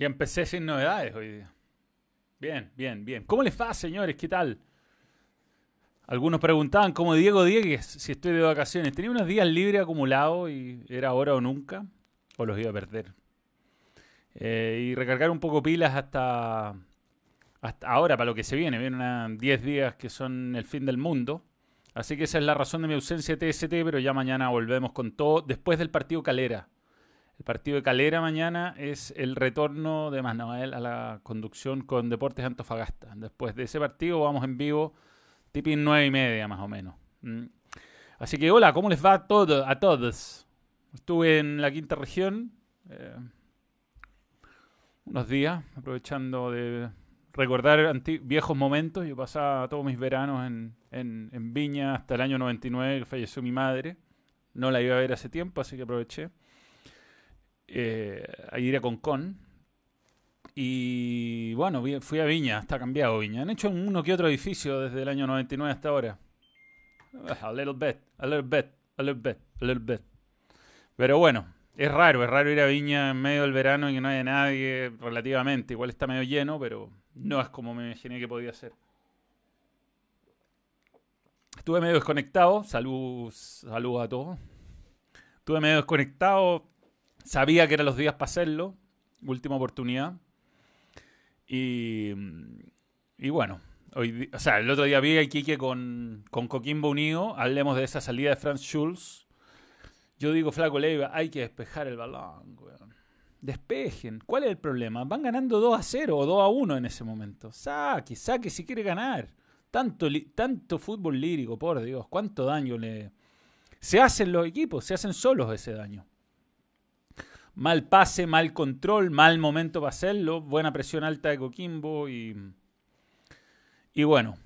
Ya empecé sin novedades hoy día. Bien, bien, bien. ¿Cómo les va, señores? ¿Qué tal? Algunos preguntaban, como Diego Diegues, si estoy de vacaciones. Tenía unos días libres acumulados y era ahora o nunca, o los iba a perder. Eh, y recargar un poco pilas hasta, hasta ahora, para lo que se viene. Vienen 10 días que son el fin del mundo. Así que esa es la razón de mi ausencia de TST, pero ya mañana volvemos con todo después del partido Calera. El partido de Calera mañana es el retorno de Manuel a la conducción con Deportes Antofagasta. Después de ese partido vamos en vivo, tipo nueve y media más o menos. Mm. Así que hola, ¿cómo les va a, a todos? Estuve en la quinta región eh, unos días, aprovechando de recordar viejos momentos. Yo pasaba todos mis veranos en, en Viña hasta el año 99, que falleció mi madre. No la iba a ver hace tiempo, así que aproveché eh, a ir a Concon. Y bueno, fui a Viña, está cambiado Viña. Han hecho uno que otro edificio desde el año 99 hasta ahora. A little bit, a little bit, a little bit, a little bit. Pero bueno, es raro, es raro ir a Viña en medio del verano y que no haya nadie relativamente. Igual está medio lleno, pero no es como me imaginé que podía ser. Estuve medio desconectado, saludos salud a todos. Estuve medio desconectado, Sabía que eran los días para hacerlo. Última oportunidad. Y, bueno, hoy, o sea, el otro día vi a Iquique con, con Coquimbo unido. Hablemos de esa salida de Franz Schulz. Yo digo, Flaco Leiva, hay que despejar el balón. Despejen. ¿Cuál es el problema? Van ganando 2 a 0 o 2 a 1 en ese momento. Saque, saque si quiere ganar. Tanto, tanto fútbol lírico, por Dios. ¿Cuánto daño le... Se hacen los equipos, se hacen solos ese daño. Mal pase, mal control, mal momento para hacerlo, buena presión alta de Coquimbo y, y bueno,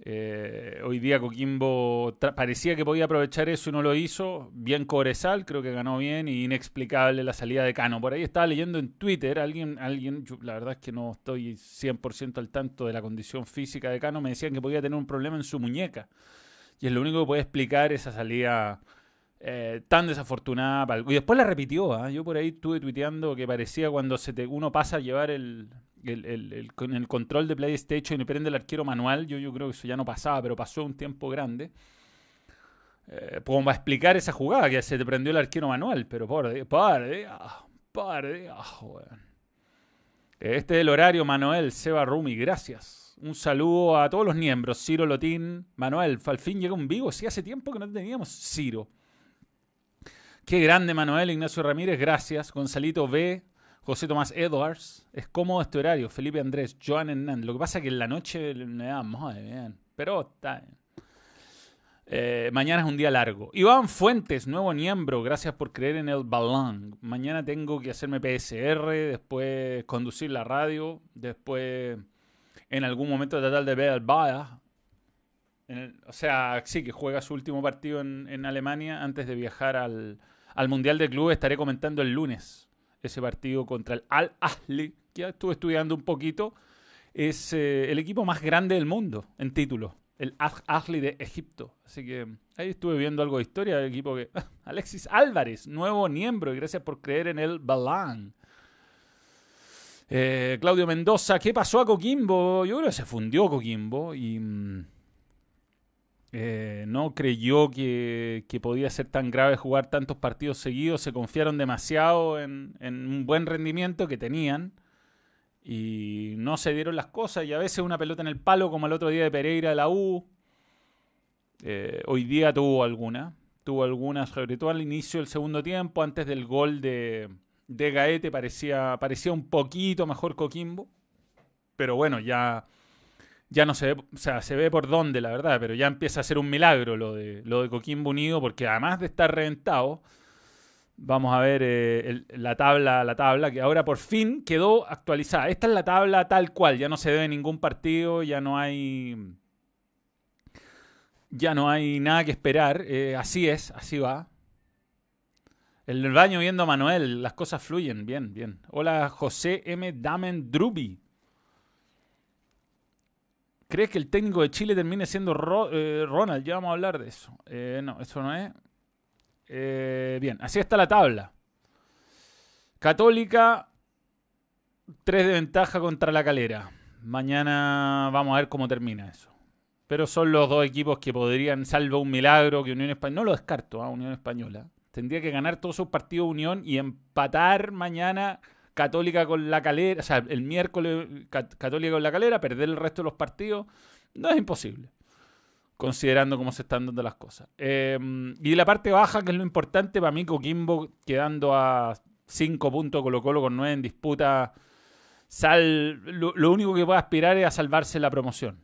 eh, hoy día Coquimbo parecía que podía aprovechar eso y no lo hizo. Bien Cobresal, creo que ganó bien y inexplicable la salida de Cano. Por ahí estaba leyendo en Twitter, alguien, alguien la verdad es que no estoy 100% al tanto de la condición física de Cano, me decían que podía tener un problema en su muñeca. Y es lo único que puede explicar esa salida eh, tan desafortunada. Y después la repitió. ¿ah? Yo por ahí estuve tuiteando que parecía cuando se te, uno pasa a llevar el, el, el, el, control de PlayStation y prende el arquero manual. Yo, yo creo que eso ya no pasaba, pero pasó un tiempo grande. Eh, como va a explicar esa jugada, que se te prendió el arquero manual. Pero por Dios, por por Este es el horario, Manuel Seba Rumi. Gracias. Un saludo a todos los miembros. Ciro Lotín, Manuel. Al fin llega un vivo. Sí, hace tiempo que no teníamos Ciro. Qué grande Manuel Ignacio Ramírez, gracias. Gonzalito B, José Tomás Edwards. Es cómodo este horario. Felipe Andrés, Joan Hernández. Lo que pasa es que en la noche me da muy bien. Pero está bien. Eh, mañana es un día largo. Iván Fuentes, nuevo miembro, gracias por creer en el balón. Mañana tengo que hacerme PSR, después conducir la radio, después en algún momento tratar de ver al O sea, sí, que juega su último partido en Alemania antes de viajar al, al Mundial de Club estaré comentando el lunes ese partido contra el Al Ahly, que estuve estudiando un poquito. Es eh, el equipo más grande del mundo en título, el Al Ahly de Egipto. Así que ahí estuve viendo algo de historia del equipo que. Alexis Álvarez, nuevo miembro, y gracias por creer en el Balán. Eh, Claudio Mendoza, ¿qué pasó a Coquimbo? Yo creo que se fundió Coquimbo y. Mm, eh, no creyó que, podía ser tan grave jugar tantos partidos seguidos, se confiaron demasiado en, un buen rendimiento que tenían y no se dieron las cosas y a veces una pelota en el palo como el otro día de Pereira de la U. Eh, hoy día tuvo alguna, tuvo algunas, sobre todo al inicio del segundo tiempo, antes del gol de, de Gaete parecía, parecía un poquito mejor Coquimbo, pero bueno, ya ya no se ve, o sea, se ve por dónde, la verdad, pero ya empieza a ser un milagro lo de, lo de Coquimbo Unido, porque además de estar reventado, vamos a ver eh, la tabla, la tabla, que ahora por fin quedó actualizada. Esta es la tabla tal cual, ya no se debe ningún partido, ya no hay. Ya no hay nada que esperar. Eh, así es, así va. El baño viendo a Manuel, las cosas fluyen, bien, bien. Hola José M. Damen Drubi. ¿Crees que el técnico de Chile termine siendo eh, Ronald? Ya vamos a hablar de eso. Eh, no, eso no es. Eh, bien, así está la tabla. Católica tres de ventaja contra la calera. Mañana vamos a ver cómo termina eso. Pero son los dos equipos que podrían, salvo un milagro, que Unión Española, no lo descarto, a ¿ah? Unión Española. Tendría que ganar todos sus partidos Unión y empatar mañana Católica con la calera, o sea, el miércoles Católica con la calera, perder el resto de los partidos. No es imposible considerando cómo se están dando las cosas. Em, y la parte baja, que es lo importante, para mí Coquimbo quedando a 5 puntos Colo Colo con 9 en disputa, lo, único que puede aspirar es a salvarse la promoción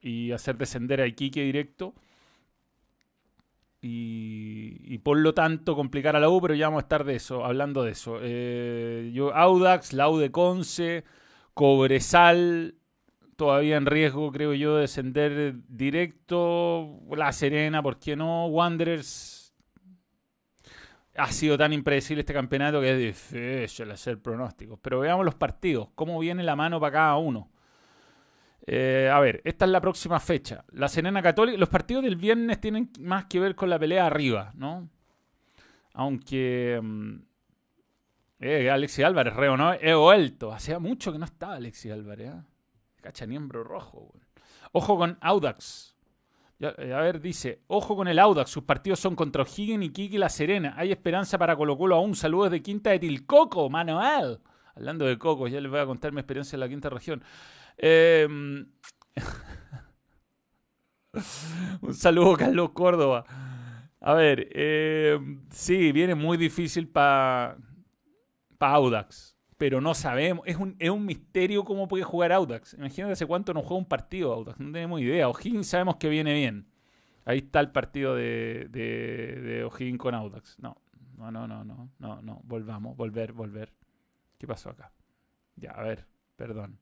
y hacer descender a Iquique directo. Y, por lo tanto complicar a la U, pero ya vamos a estar de eso, hablando de eso. Eh, yo, Audax, la U de Conce, Cobresal, todavía en riesgo, creo yo, de descender directo. La Serena, ¿por qué no? Wanderers. Ha sido tan impredecible este campeonato que es difícil hacer pronósticos. Pero veamos los partidos, cómo viene la mano para cada uno. Eh, a ver, esta es la próxima fecha. La Serena Católica. Los partidos del viernes tienen más que ver con la pelea arriba, ¿no? Aunque. Mm, eh, Alexi Álvarez, reo, ¿no? He vuelto. Hacía mucho que no estaba Alexi Álvarez. ¿eh? Cachaniembro rojo. Ojo con Audax. Eh, a ver, dice, ojo con el Audax. Sus partidos son contra O'Higgins y Kiki La Serena. Hay esperanza para Colo Colo aún. Saludos de Quinta de Tilcoco, Manuel. Hablando de Coco, ya les voy a contar mi experiencia en la quinta región. Em, un saludo, Carlos Córdoba. A ver, em, sí, viene muy difícil para pa Audax pero no sabemos. Es un, es un misterio cómo puede jugar Audax. Imagínate hace cuánto no juega un partido Audax. No tenemos idea. O'Higgins sabemos que viene bien. Ahí está el partido de, de, con Audax. No, no, no, no, no, no, no. Volvamos, volver, volver. ¿Qué pasó acá? Ya, a ver, perdón.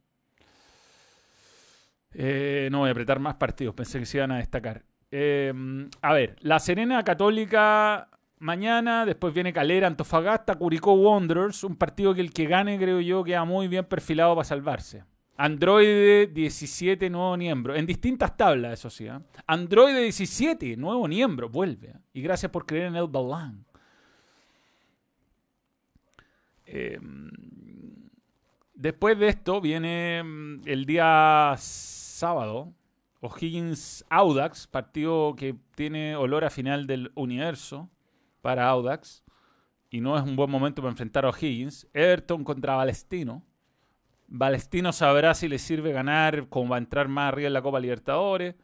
Eh, no voy a apretar más partidos, pensé que se iban a destacar. Eh, a ver, la Serena Católica mañana, después viene Calera, Antofagasta, Curicó Wanderers, un partido que el que gane, creo yo, queda muy bien perfilado para salvarse. Android 17, nuevo miembro. En distintas tablas, eso sí. ¿eh? Android 17, nuevo miembro. Vuelve. ¿eh? Y gracias por creer en el Balán. Después de esto viene mm, el día sábado. O'Higgins Audax, partido que tiene olor a final del universo para Audax y no es un buen momento para enfrentar a O'Higgins. Everton contra Balestino. Balestino sabrá si le sirve ganar, cómo va a entrar más arriba en la Copa Libertadores.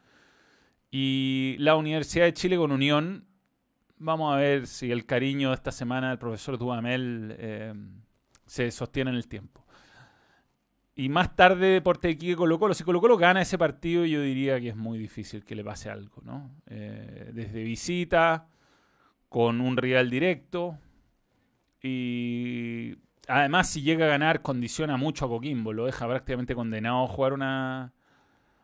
Y la Universidad de Chile con Unión. Vamos a ver si el cariño de esta semana del profesor Dudamel eh, se sostiene en el tiempo. Y más tarde Deporte de Quique Colo Colo. Si Colo Colo gana ese partido, yo diría que es muy difícil que le pase algo, ¿no? Eh, desde visita, con un rival directo. Y además, si llega a ganar, condiciona mucho a Coquimbo. Lo deja prácticamente condenado a jugar una.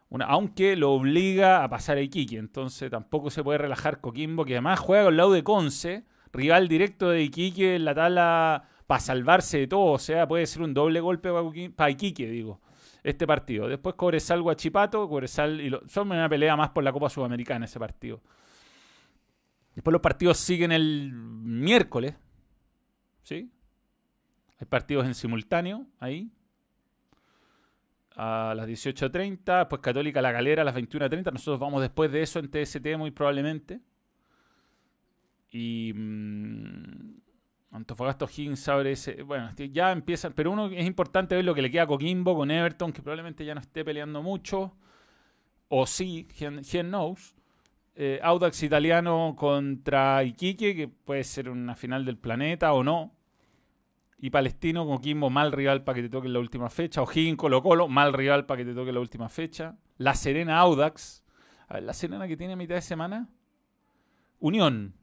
una aunque lo obliga a pasar a Iquique. Entonces tampoco se puede relajar Coquimbo, que además juega con lado de Conce, rival directo de Iquique en la tabla para salvarse de todo. O sea, puede ser un doble golpe para Iquique, digo este partido. Después Cobresal Guachipato, Cobresal y son una pelea más por la Copa Sudamericana ese partido. Después los partidos siguen el miércoles. ¿Sí? Hay partidos en simultáneo ahí. A las 18.30. Después Católica La Galera a las 21.30. Nosotros vamos después de eso en TST muy probablemente. Y... Mmm, Antofagasta Higgins abre ese. Bueno, ya empiezan. Pero uno es importante ver lo que le queda a Coquimbo con Everton, que probablemente ya no esté peleando mucho. O sí, quién knows. Eh, Audax italiano contra Iquique, que puede ser una final del planeta o no. Y Palestino con Kimbo, mal rival para que te toque la última fecha. O'Higgins Colo Colo, mal rival para que te toque la última fecha. La Serena Audax. A ver, la Serena que tiene a mitad de semana. Unión.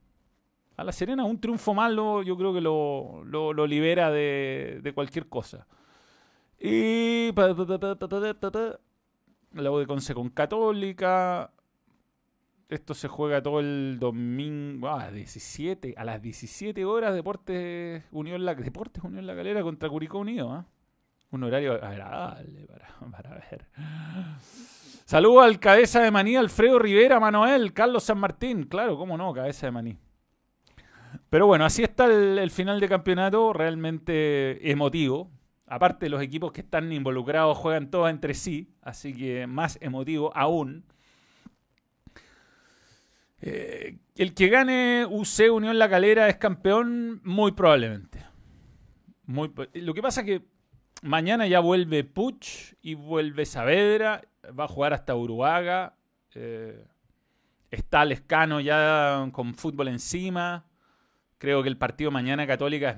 A la Serena un triunfo malo yo creo que lo, lo, libera de, de, cualquier cosa. Y... La U de Conce con Católica. Esto se juega todo el domingo a las 17, a las 17 horas Deportes Unión La, Deportes Unión La Calera contra Curicó Unido. ¿ah? Un horario agradable para, ver. Saludos al cabeza de maní Alfredo Rivera, Manuel, Carlos San Martín. Claro, cómo no, cabeza de maní. Pero bueno, así está el, final de campeonato, realmente emotivo. Aparte, los equipos que están involucrados juegan todos entre sí, así que más emotivo aún. Eh, el que gane UC Unión La Calera es campeón muy probablemente. Muy, lo que pasa es que mañana ya vuelve Puch y vuelve Saavedra, va a jugar hasta Uruaga. Eh, está Lescano ya con fútbol encima. Creo que el partido mañana Católica es,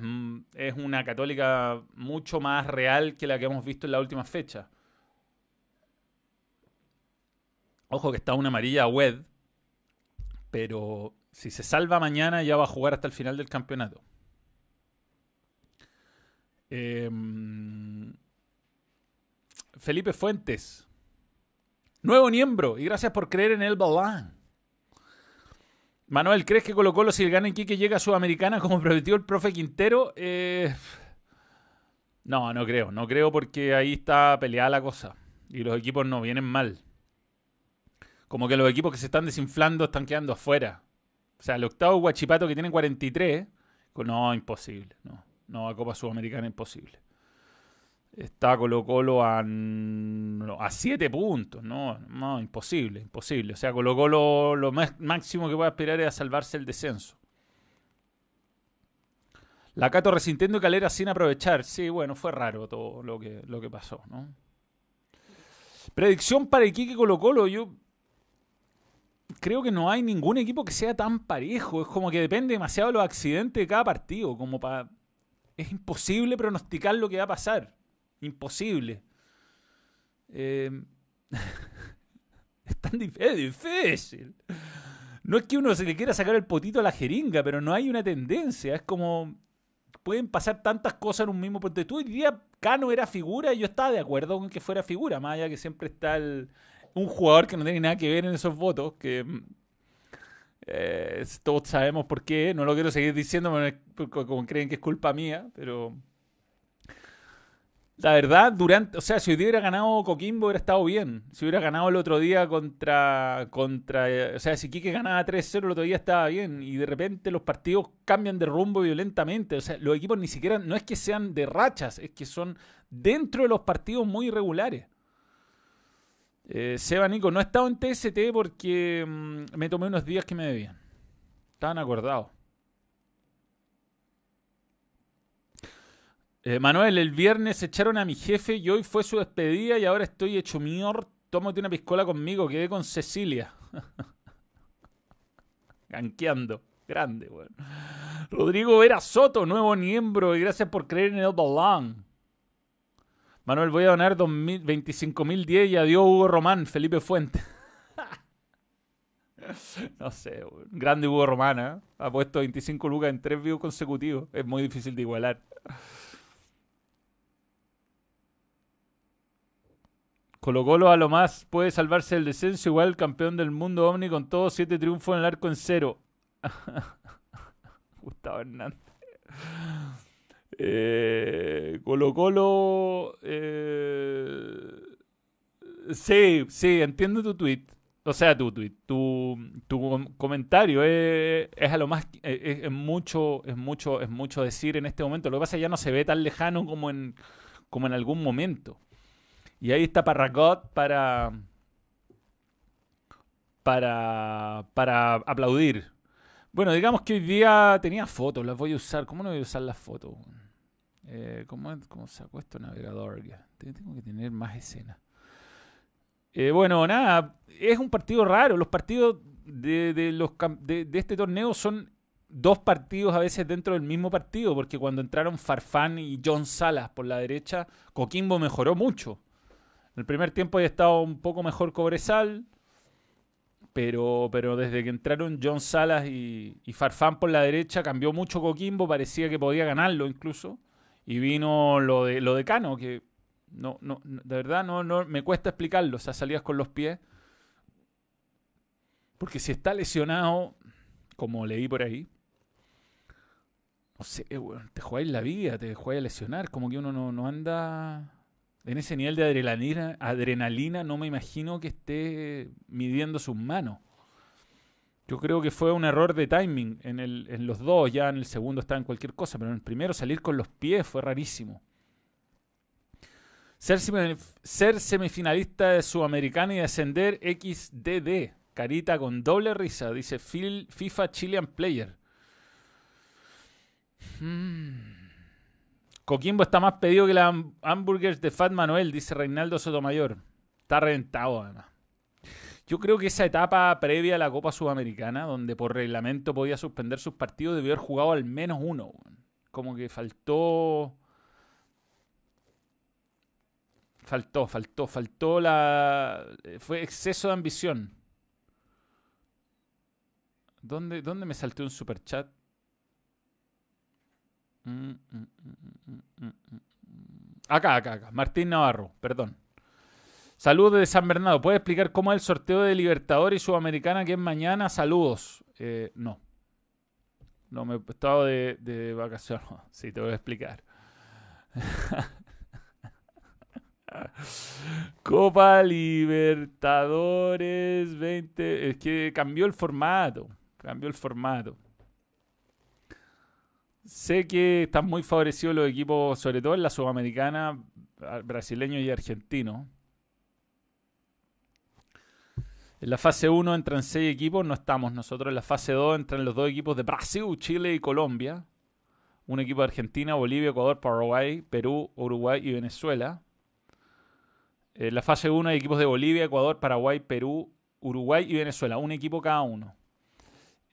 es, una Católica mucho más real que la que hemos visto en la última fecha. Ojo que está una amarilla web, pero si se salva mañana ya va a jugar hasta el final del campeonato. Em, Felipe Fuentes. Nuevo miembro y gracias por creer en el balán. Manuel, ¿crees que Colo Colo si el gana Quique llega a Sudamericana como prometió el profe Quintero? Eh, no, no creo. No creo porque ahí está peleada la cosa. Y los equipos no vienen mal. Como que los equipos que se están desinflando están quedando afuera. O sea, el octavo Guachipato que tiene 43. No, imposible. No. No, a Copa Sudamericana imposible. Está Colo Colo a, a 7 puntos, no, no, imposible, imposible. O sea, Colo Colo lo más, máximo que puede esperar es a salvarse el descenso. La Cato resintiendo Calera sin aprovechar. Sí, bueno, fue raro todo lo que, lo que pasó, ¿no? Predicción para Iquique Colo Colo. Yo creo que no hay ningún equipo que sea tan parejo. Es como que depende demasiado de los accidentes de cada partido. Como para es imposible pronosticar lo que va a pasar. Imposible. Eh, es tan difícil. No es que uno se le quiera sacar el potito a la jeringa, pero no hay una tendencia. Es como. Pueden pasar tantas cosas en un mismo punto. Tú día Cano era figura y yo estaba de acuerdo con que fuera figura. Más allá que siempre está un jugador que no tiene nada que ver en esos votos. Que eh, todos sabemos por qué, no lo quiero seguir diciendo como creen que es culpa mía, pero la verdad, durante, o sea, si hubiera ganado Coquimbo hubiera estado bien. Si hubiera ganado el otro día contra, contra o sea, si Quique ganaba 3-0 el otro día estaba bien y de repente los partidos cambian de rumbo violentamente. O sea, los equipos ni siquiera, no es que sean de rachas, es que son dentro de los partidos muy irregulares. Eh, Seba Nico, no he estado en TST porque mm, me tomé unos días que me debían. Estaban acordados. Eh, Manuel, el viernes echaron a mi jefe y hoy fue su despedida y ahora estoy hecho mior. Tómate una piscola conmigo, quedé con Cecilia. Ganqueando. Grande, bueno. Rodrigo Vera Soto, nuevo miembro, y gracias por creer en el balón. Manuel, voy a donar 25.010 y adiós Hugo Román, Felipe Fuente. no sé, grande Hugo Román, ¿eh? Ha puesto 25 lucas en tres views consecutivos. Es muy difícil de igualar. Colo Colo a lo más puede salvarse del descenso, igual el campeón del mundo Omni con todos siete triunfos en el arco en cero. Gustavo Hernández. Eh, Colo Colo. Eh, sí, sí, entiendo tu tweet. O sea, tu tweet, tu, tu comentario es, a lo más es, mucho, es mucho, es mucho decir en este momento. Lo que pasa es que ya no se ve tan lejano como en, como en algún momento. Y ahí está Parragot para, para, para aplaudir. Bueno, digamos que hoy día tenía fotos, las voy a usar. ¿Cómo no voy a usar las fotos? Eh, ¿cómo, ¿Cómo saco esto navegador? Tengo que tener más escenas. Eh, bueno, nada, es un partido raro. Los partidos de, los, de, este torneo son dos partidos a veces dentro del mismo partido, porque cuando entraron Farfán y John Salas por la derecha, Coquimbo mejoró mucho. El primer tiempo había estado un poco mejor Cobresal, pero, pero desde que entraron John Salas y, y Farfán por la derecha cambió mucho Coquimbo, parecía que podía ganarlo incluso. Y vino lo de, lo de Cano, que no, no, de verdad no, no me cuesta explicarlo. O sea, salías con los pies. Porque si está lesionado, como leí por ahí, no sé, te jugáis la vida, te jugáis a lesionar. Como que uno no, no anda en ese nivel de adrenalina, adrenalina, no me imagino que esté midiendo sus manos. Yo creo que fue un error de timing en, el, en los dos. Ya en el segundo estaba en cualquier cosa, pero en el primero salir con los pies fue rarísimo. Ser, semifinalista de Sudamericana y ascender XDD. Carita con doble risa. Dice FIFA Chilean Player. Hmm. Coquimbo está más pedido que las hamburgers de Fat Manuel, dice Reinaldo Sotomayor. Está reventado además. Yo creo que esa etapa previa a la Copa Sudamericana, donde por reglamento podía suspender sus partidos, debió haber jugado al menos uno. Como que faltó. Faltó, faltó, faltó la. Fue exceso de ambición. ¿Dónde, dónde me salté un superchat? Mm, mm, mm, acá, acá, acá. Martín Navarro, perdón. Saludos de San Bernardo. ¿Puede explicar cómo es el sorteo de Libertadores y Sudamericana que es mañana? Saludos. Eh, no. No, me he estado de, de vacaciones. Sí, te voy a explicar. Copa Libertadores 20. Es que cambió el formato. Cambió el formato. Sé que están muy favorecidos los equipos, sobre todo en la Sudamericana, brasileños y argentinos. En la fase 1 entran 6 equipos, no estamos nosotros. En la fase 2 entran los dos equipos de Brasil, Chile y Colombia. Un equipo de Argentina, Bolivia, Ecuador, Paraguay, Perú, Uruguay y Venezuela. En la fase 1 hay equipos de Bolivia, Ecuador, Paraguay, Perú, Uruguay y Venezuela. Un equipo cada uno.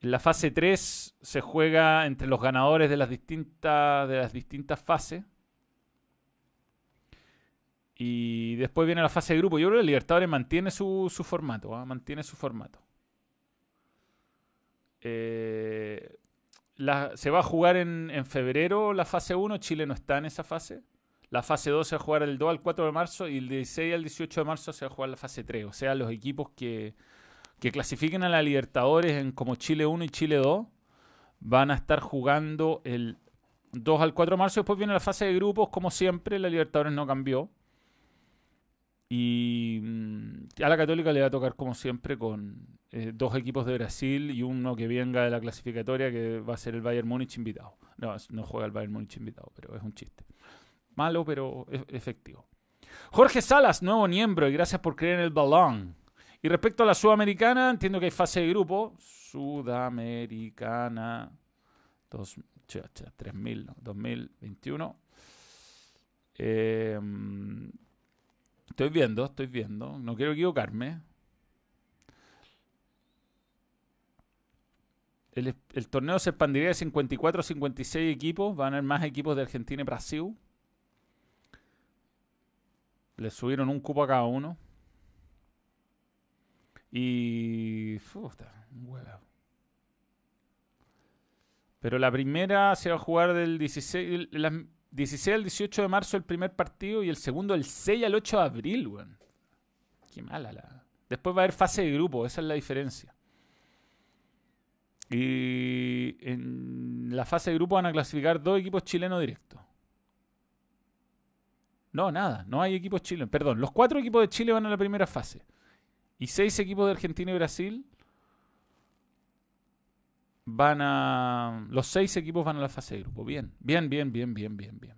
En la fase 3 se juega entre los ganadores de las distintas, fases. Y después viene la fase de grupo. Yo creo que el Libertadores mantiene su, formato. ¿ah? Mantiene su formato. Eh, se va a jugar en, en, febrero la fase 1. Chile no está en esa fase. La fase 2 se va a jugar del 2 al 4 de marzo. Y el 16 al 18 de marzo se va a jugar la fase 3. O sea, los equipos que que clasifiquen a la Libertadores en como Chile 1 y Chile 2 van a estar jugando el 2 al 4 de marzo. Después viene la fase de grupos, como siempre, la Libertadores no cambió. Y mm, a la Católica le va a tocar, como siempre, con eh, dos equipos de Brasil y uno que venga de la clasificatoria, que va a ser el Bayern Múnich invitado. No, no juega el Bayern Múnich invitado, pero es un chiste. Malo, pero efectivo. Jorge Salas, nuevo miembro, y gracias por creer en el balón. Y respecto a la Sudamericana, entiendo que hay fase de grupo. Sudamericana 3000, 2021. Em, estoy viendo, estoy viendo. No quiero equivocarme. El, torneo se expandiría de 54 a 56 equipos. Van a haber más equipos de Argentina y Brasil. Le subieron un cupo a cada uno. Y. Pero la primera se va a jugar del 16, 16 al 18 de marzo el primer partido y el segundo el 6 al 8 de abril, weón. Qué mala la. Después va a haber fase de grupo, esa es la diferencia. Y en la fase de grupo van a clasificar dos equipos chilenos directos. No, nada, no hay equipos chilenos. Perdón, los cuatro equipos de Chile van a la primera fase. Y seis equipos de Argentina y Brasil van a. Los seis equipos van a la fase de grupo. Bien, bien, bien, bien, bien, bien, bien.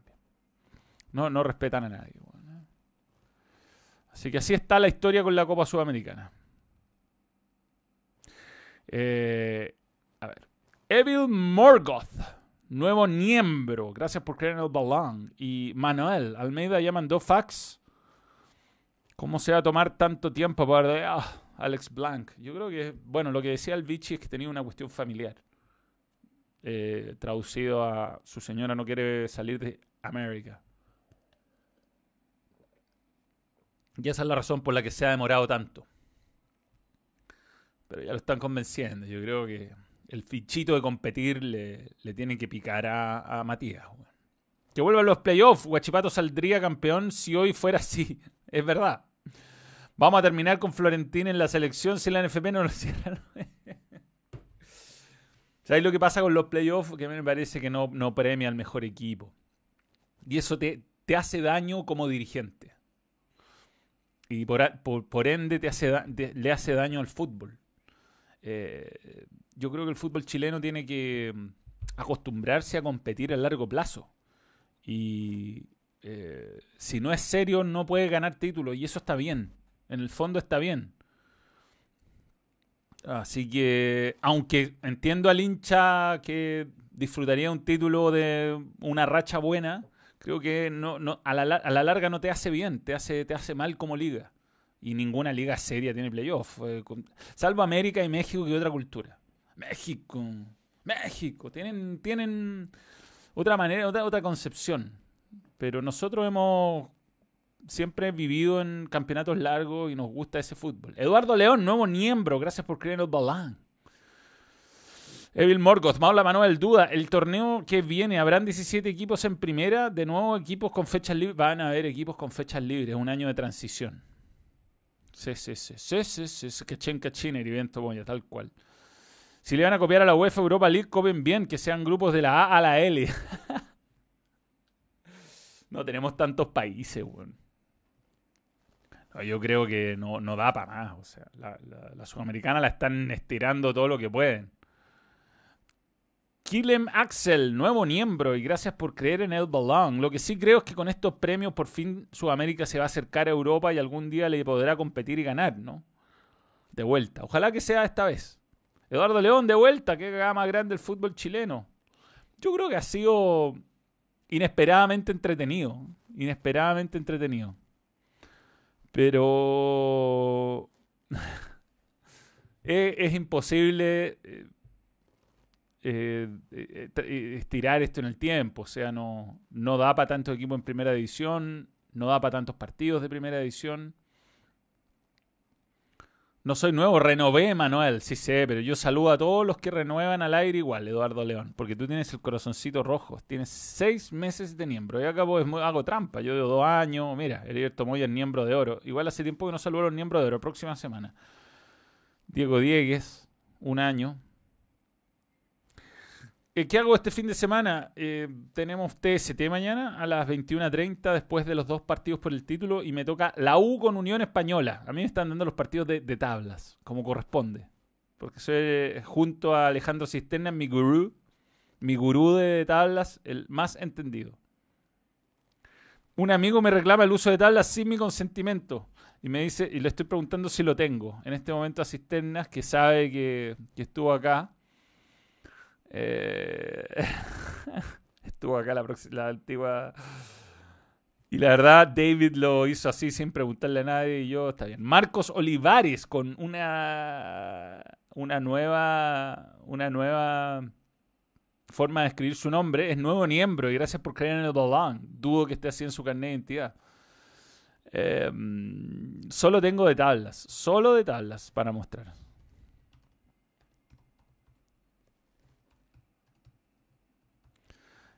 No, no respetan a nadie. ¿eh? Así que así está la historia con la Copa Sudamericana. Eh, a ver. Evil Morgoth, nuevo miembro. Gracias por creer en el balón. Y Manuel Almeida ya mandó fax ¿Cómo se va a tomar tanto tiempo para ah, Alex Blank? Yo creo que, bueno, lo que decía el Vichy es que tenía una cuestión familiar. Eh, traducido a su señora no quiere salir de América. Y esa es la razón por la que se ha demorado tanto. Pero ya lo están convenciendo. Yo creo que el fichito de competir le, le tiene que picar a, Matías. Que vuelvan los playoffs. Guachipato saldría campeón si hoy fuera así. Es verdad. Vamos a terminar con Florentín en la selección si la NFP no lo cierra. ¿Sabes lo que pasa con los playoffs? Que me parece que no, no premia al mejor equipo. Y eso te, te hace daño como dirigente. Y por, por, ende te hace, le hace daño al fútbol. Eh, yo creo que el fútbol chileno tiene que mm, acostumbrarse a competir a largo plazo. Y, eh, si no es serio, no puede ganar títulos. Y eso está bien. En el fondo está bien. Así que, aunque entiendo al hincha que disfrutaría un título de una racha buena, creo que no, no, a, la, a la larga no te hace bien, te hace, te hace mal como liga. Y ninguna liga seria tiene playoff. Eh, salvo América y México, que otra cultura. México. México. Tienen, tienen otra manera, otra, otra concepción. Pero nosotros hemos siempre vivido en campeonatos largos y nos gusta ese fútbol. Eduardo León, nuevo miembro. Gracias por creer en el balán. Evil Morgoth, Maula Manuel, duda, el torneo que viene, ¿habrán 17 equipos en primera? De nuevo, equipos con fechas libres. Van a haber equipos con fechas libres, un año de transición. Sí, sí, sí, sí, sí, sí, evento moya, tal cual. Si le van a copiar a la UEFA Europa League, copen bien, que sean grupos de la A a la L. no tenemos tantos países, weón. yo creo que no, no da para más. O sea, la, sudamericana la están estirando todo lo que pueden. Kilem Axel, nuevo miembro, y gracias por creer en el Belong. Lo que sí creo es que con estos premios por fin Sudamérica se va a acercar a Europa y algún día le podrá competir y ganar, ¿no? De vuelta. Ojalá que sea esta vez. Eduardo León, de vuelta, qué gama grande el fútbol chileno. Yo creo que ha sido inesperadamente entretenido. Inesperadamente entretenido. Pero es, imposible eh, eh, eh, estirar esto en el tiempo. O sea, no, no da para tantos equipos en primera división, no da para tantos partidos de primera división. No soy nuevo, renové, Manuel, sí sé, pero yo saludo a todos los que renuevan al aire igual, Eduardo León, porque tú tienes el corazoncito rojo, tienes seis meses de miembro. Yo acabo, hago trampa, yo de dos años, mira, Heriberto Moya es miembro de oro. Igual hace tiempo que no saludo a los miembros de oro, próxima semana. Diego Diegues, un año, ¿Qué hago este fin de semana? Eh, tenemos TST mañana a las 21.30 después de los dos partidos por el título y me toca la U con Unión Española. A mí me están dando los partidos de, tablas, como corresponde. Porque soy eh, junto a Alejandro Cisterna, mi gurú, mi gurú de tablas, el más entendido. Un amigo me reclama el uso de tablas sin mi consentimiento. Y me dice, y le estoy preguntando si lo tengo. En este momento a Cisternas, que sabe que estuvo acá eh, estuvo acá la, antigua. Y la verdad, David lo hizo así sin preguntarle a nadie y yo, está bien. Marcos Olivares con una, una nueva, una nueva forma de escribir su nombre. Es nuevo miembro y gracias por creer en el Dolan. Dudo que esté así en su carnet de identidad. Em, solo tengo de tablas, solo de tablas para mostrar.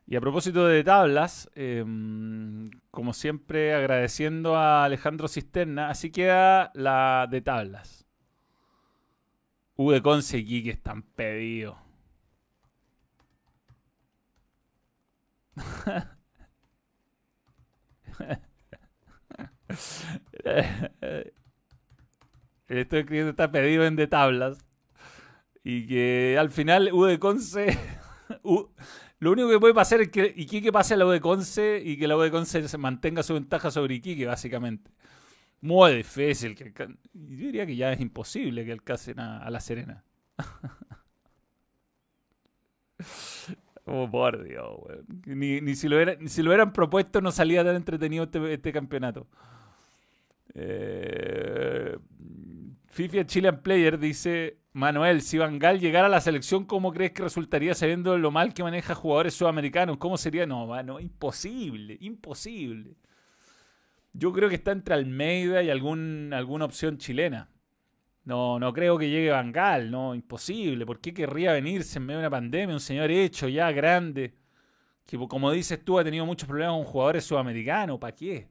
Y a propósito de tablas, em, como siempre agradeciendo a Alejandro Cisterna, así queda la de tablas. U de Conce y que están pedidos. Estoy escribiendo está pedido en de tablas. Y que al final U de Conce. Lo único que puede pasar es que Iquique pase a la U de Conce y que la U de Conce se mantenga su ventaja sobre Iquique, básicamente. Muy difícil. Que yo diría que ya es imposible que alcancen a, La Serena. oh, por Dios, Ni, si lo si lo hubieran propuesto no salía tan entretenido este, este campeonato. Eh, FIFA Chilean Player dice Manuel, si Van Gaal llegara a la selección, ¿cómo crees que resultaría sabiendo lo mal que maneja jugadores sudamericanos? ¿Cómo sería? No, mano, imposible, imposible. Yo creo que está entre Almeida y algún, alguna opción chilena. No, no creo que llegue Van Gaal, no, imposible. ¿Por qué querría venirse en medio de una pandemia? Un señor hecho, ya grande, que como dices tú ha tenido muchos problemas con jugadores sudamericanos. ¿Para qué?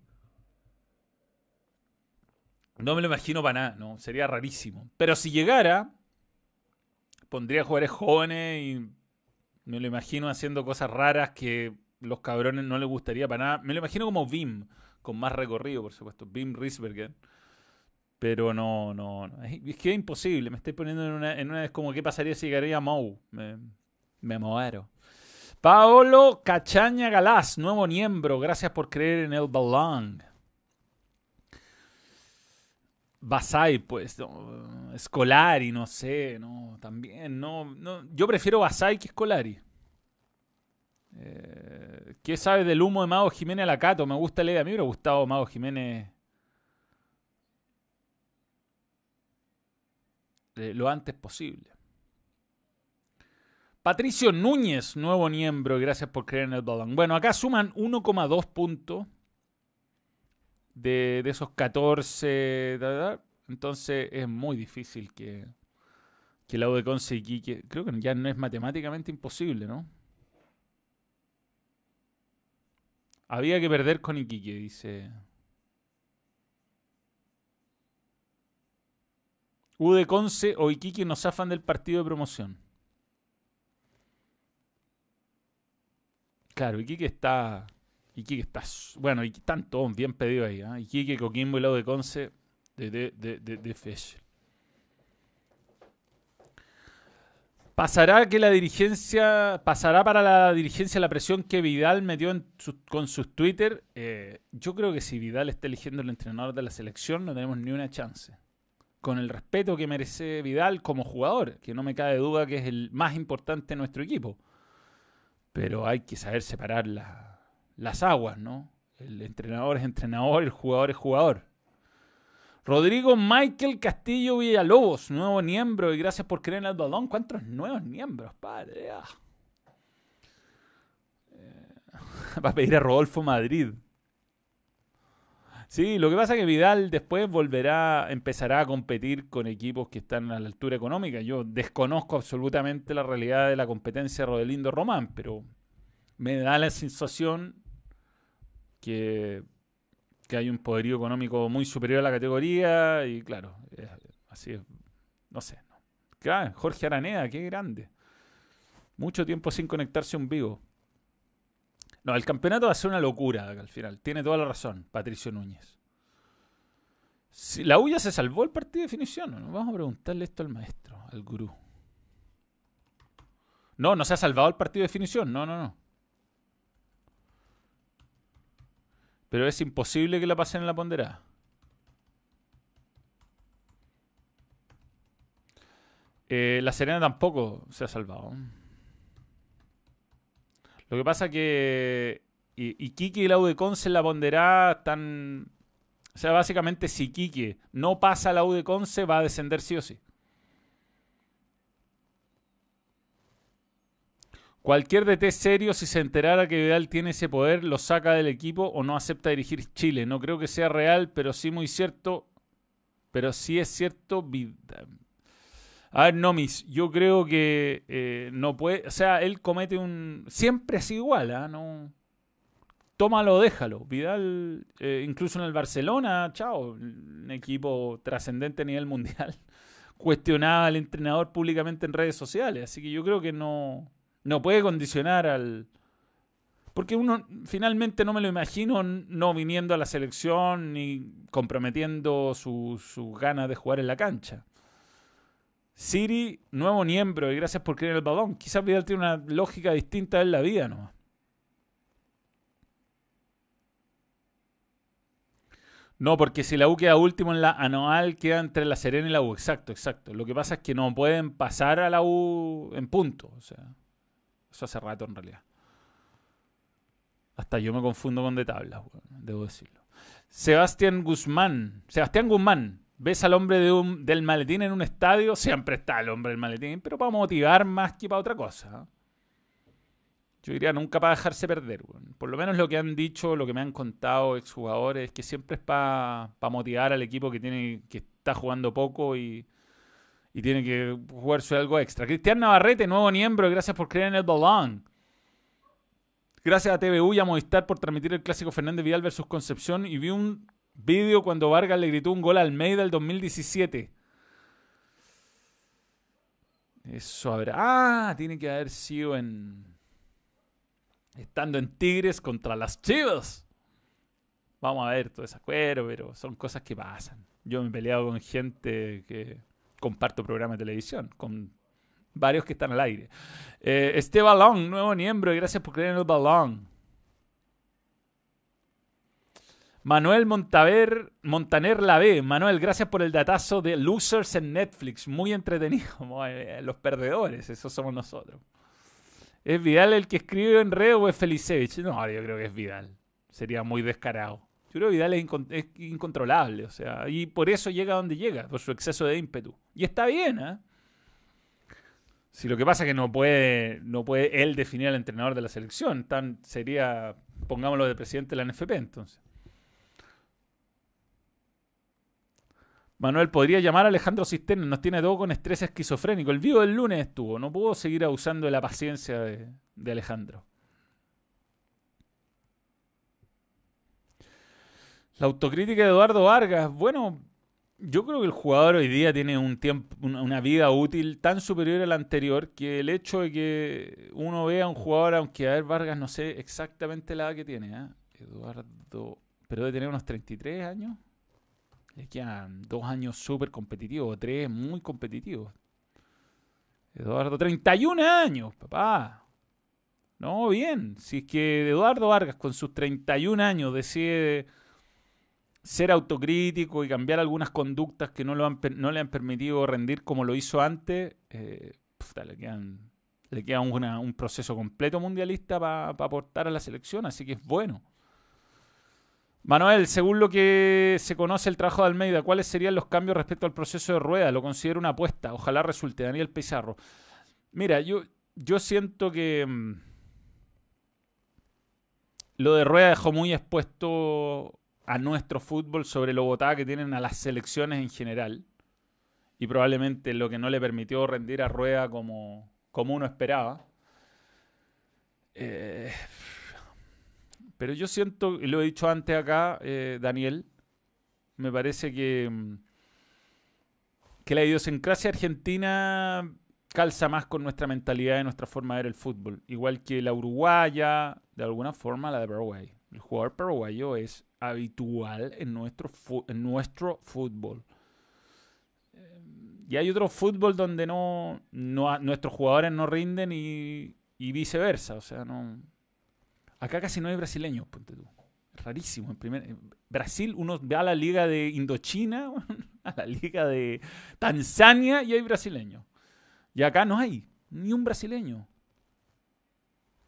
No me lo imagino para nada, no, sería rarísimo. Pero si llegara, pondría jugadores jóvenes y me lo imagino haciendo cosas raras que los cabrones no les gustaría para nada. Me lo imagino como Bim, con más recorrido, por supuesto. Bim Risberger. Pero no, no, no. Es, que es imposible. Me estoy poniendo en una, en una. Es como qué pasaría si llegaría Mou. Me, me muero. Paolo Cachaña Galás, nuevo miembro. Gracias por creer en el balón. Basai, pues, no, Scolari, no sé, no, también, no, no. Yo prefiero Basai que Scolari. Eh, ¿Qué sabe del humo de Mago Jiménez Lacato? Me gusta leer. A mí me hubiera gustado Mago Jiménez eh, lo antes posible. Patricio Núñez, nuevo miembro, gracias por creer en el balón. Bueno, acá suman 1,2 puntos de, esos 14. Entonces es muy difícil que, que la U de Conce y Creo que ya no es matemáticamente imposible, ¿no? Había que perder con Iquique, dice. U de Conce o Iquique nos zafan del partido de promoción. Claro, Iquique está. Iquique está. Bueno, están todos bien pedidos ahí. ¿eh? Iquique, Coquimbo y lado de Conce de, de, ¿Pasará que la dirigencia, pasará para la dirigencia la presión que Vidal metió con sus Twitter? Eh, yo creo que si Vidal está eligiendo el entrenador de la selección, no tenemos ni una chance. Con el respeto que merece Vidal como jugador, que no me cabe duda que es el más importante de nuestro equipo. Pero hay que saber separar las aguas, ¿no? El entrenador es entrenador, el jugador es jugador. Rodrigo Michael Castillo Villalobos, nuevo miembro, y gracias por creer en el balón. ¿Cuántos nuevos miembros, padre? Ah. Eh, va a pedir a Rodolfo Madrid. Sí, lo que pasa es que Vidal después volverá, empezará a competir con equipos que están a la altura económica. Yo desconozco absolutamente la realidad de la competencia de Rodelindo Román, pero me da la sensación que, que hay un poderío económico muy superior a la categoría y claro, así es, no sé. Jorge Araneda, qué grande. Mucho tiempo sin conectarse un vivo. No, el campeonato va a ser una locura al final. Tiene toda la razón, Patricio Núñez. Si la UYA se salvó el partido de definición, ¿no? Vamos a preguntarle esto al maestro, al gurú. No, no se ha salvado el partido de definición. No, no, no. Pero es imposible que la pasen en la ponderada. Eh, la Serena tampoco se ha salvado. Lo que pasa que Iquique y la U Conce en la ponderada están... O sea, básicamente si Iquique no pasa a la U Conce va a descender sí o sí. Cualquier DT serio, si se enterara que Vidal tiene ese poder, lo saca del equipo o no acepta dirigir Chile. No creo que sea real, pero sí muy cierto. Pero sí es cierto. A ver, Nomis, yo creo que eh, no puede. O sea, él comete un. Siempre es igual, ¿ah? No. Tómalo, déjalo. Vidal, eh, incluso en el Barcelona, chao, un equipo trascendente a nivel mundial, cuestionaba al entrenador públicamente en redes sociales. Así que yo creo que no, no puede condicionar al. Porque uno finalmente no me lo imagino no viniendo a la selección ni comprometiendo sus ganas de jugar en la cancha. Siri, nuevo miembro, y gracias por en el balón. Quizás Vidal tiene una lógica distinta en la vida ¿no? No, porque si la U queda último en la anual, queda entre la Serena y la U. Exacto, exacto. Lo que pasa es que no pueden pasar a la U en punto. O sea, eso hace rato en realidad. Hasta yo me confundo con de tablas, debo decirlo. Sebastián Guzmán. Sebastián Guzmán ves al hombre del maletín en un estadio, siempre está el hombre del maletín, pero para motivar más que para otra cosa. Yo diría nunca para dejarse perder. Por lo menos lo que han dicho, lo que me han contado exjugadores, que siempre es para motivar al equipo que, tiene, que está jugando poco y, y tiene que jugarse algo extra. Cristian Navarrete, nuevo miembro, gracias por creer en el balón. Gracias a TVU y a Movistar por transmitir el clásico Fernández Vidal versus Concepción y vi un Vídeo cuando Vargas le gritó un gol al Almeida el 2017. Eso habrá. Ah, tiene que haber sido en. Estando en Tigres contra las Chivas. Vamos a ver todo ese acuerdo, pero son cosas que pasan. Yo me he peleado con gente que comparto programas de televisión, con Varios que están al aire. Eh, este balón, nuevo miembro, gracias por creer en el balón. Manuel Montaver, Montaner la B. Manuel, gracias por el datazo de Losers en Netflix. Muy entretenido. Los perdedores, esos somos nosotros. ¿Es Vidal el que escribe en red o es Felicevich? No, yo creo que es Vidal. Sería muy descarado. Yo creo que Vidal es, incontrolable, o sea, y por eso llega donde llega, por su exceso de ímpetu. Y está bien, ¿eh? Si lo que pasa es que no puede, no puede él definir al entrenador de la selección, tan sería, pongámoslo de presidente de la NFP, entonces. Manuel podría llamar a Alejandro Cisterna, nos tiene todo con estrés esquizofrénico. El vivo del lunes estuvo, no puedo seguir abusando de la paciencia de Alejandro. La autocrítica de Eduardo Vargas. Bueno, yo creo que el jugador hoy día tiene un tiempo, una vida útil tan superior a la anterior que el hecho de que uno vea a un jugador, aunque a ver Vargas no sé exactamente la edad que tiene, ¿eh? Eduardo, pero debe tener unos 33 años. Le quedan dos años súper competitivos, tres muy competitivos. Eduardo, 31 años, papá. No, bien. Si es que Eduardo Vargas con sus 31 años decide ser autocrítico y cambiar algunas conductas que no, lo han, no le han permitido rendir como lo hizo antes, eh, le, queda un proceso completo mundialista para aportar a la selección, así que es bueno. Manuel, según lo que se conoce el trabajo de Almeida, ¿cuáles serían los cambios respecto al proceso de rueda? Lo considero una apuesta, ojalá resulte. Daniel Pizarro. Mira, yo, yo siento que mm, lo de rueda dejó muy expuesto a nuestro fútbol sobre lo votada que tienen a las selecciones en general y probablemente lo que no le permitió rendir a Rueda como, como uno esperaba. Eh, pero yo siento, y lo he dicho antes acá, eh, Daniel, me parece que, mm, que la idiosincrasia argentina calza más con nuestra mentalidad y nuestra forma de ver el fútbol. Igual que la uruguaya, de alguna forma la de Paraguay. El jugador paraguayo es habitual en nuestro, en nuestro fútbol. Eh, y hay otro fútbol donde no, nuestros jugadores no rinden y, viceversa. O sea, no. Acá casi no hay brasileños, ponte tú. Rarísimo. En primer, Brasil, uno ve a la liga de Indochina, a la liga de Tanzania y hay brasileños. Y acá no hay ni un brasileño.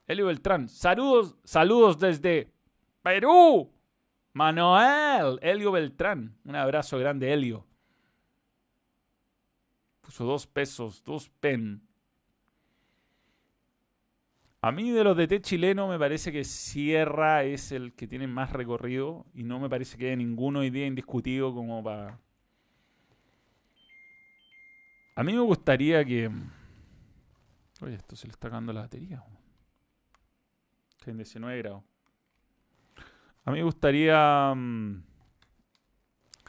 Elio Beltrán, saludos, saludos desde Perú. Manuel, Helio Beltrán. Un abrazo grande, Helio. Puso dos pesos, dos pen. A mí de los de T chileno me parece que Sierra es el que tiene más recorrido y no me parece que haya ninguno hoy día indiscutido como para... A mí me gustaría que... Oye, esto se le está cagando la batería. Está en 19 grados. A mí me gustaría mm,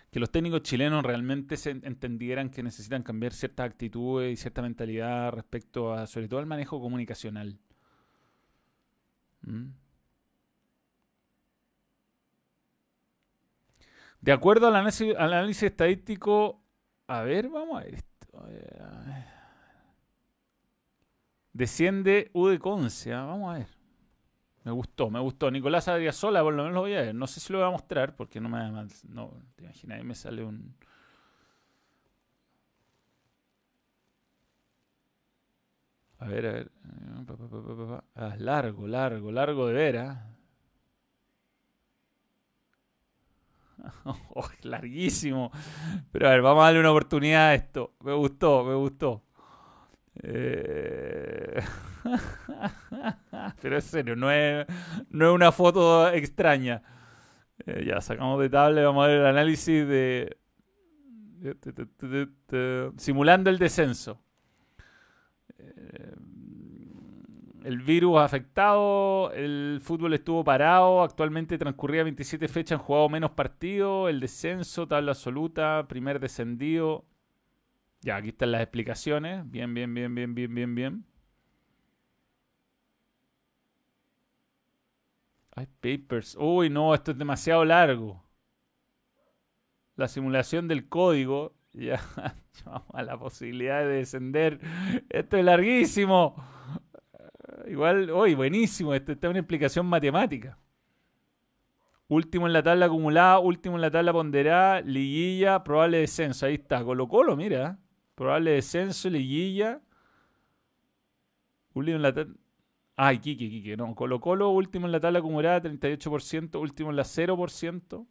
que los técnicos chilenos realmente se entendieran que necesitan cambiar ciertas actitudes y cierta mentalidad respecto a, sobre todo, al manejo comunicacional. ¿Mm? De acuerdo al análisis, al análisis, estadístico, a ver, vamos a ver esto. Desciende U de Concia, vamos a ver. Me gustó, me gustó. Nicolás Sola, por lo menos lo voy a ver. No sé si lo voy a mostrar porque no me No, te imaginas, ahí me sale un. A ver, a ver. Ah, largo, largo, largo de veras. Oh, larguísimo. Pero a ver, vamos a darle una oportunidad a esto. Me gustó, me gustó. Eh... Pero es serio, no es, no es una foto extraña. Eh, ya, sacamos de tablet, vamos a ver el análisis de, simulando el descenso. Eh, el virus ha afectado, el fútbol estuvo parado, actualmente transcurría 27 fechas, han jugado menos partidos, el descenso, tabla absoluta, primer descendido. Ya, aquí están las explicaciones. Bien, bien, bien, bien, bien, bien, bien. Hay papers. Uy, no, esto es demasiado largo. La simulación del código. Ya, vamos a la posibilidad de descender. Esto es larguísimo. Igual, hoy, buenísimo. Esta es una explicación matemática. Último en la tabla acumulada, último en la tabla ponderada, liguilla, probable descenso. Ahí está. Colo Colo, mira. Probable descenso, liguilla. Último en la tabla. Ay, Kiki, Kiki. No, Colo Colo, último en la tabla acumulada, 38%. Último en la 0%.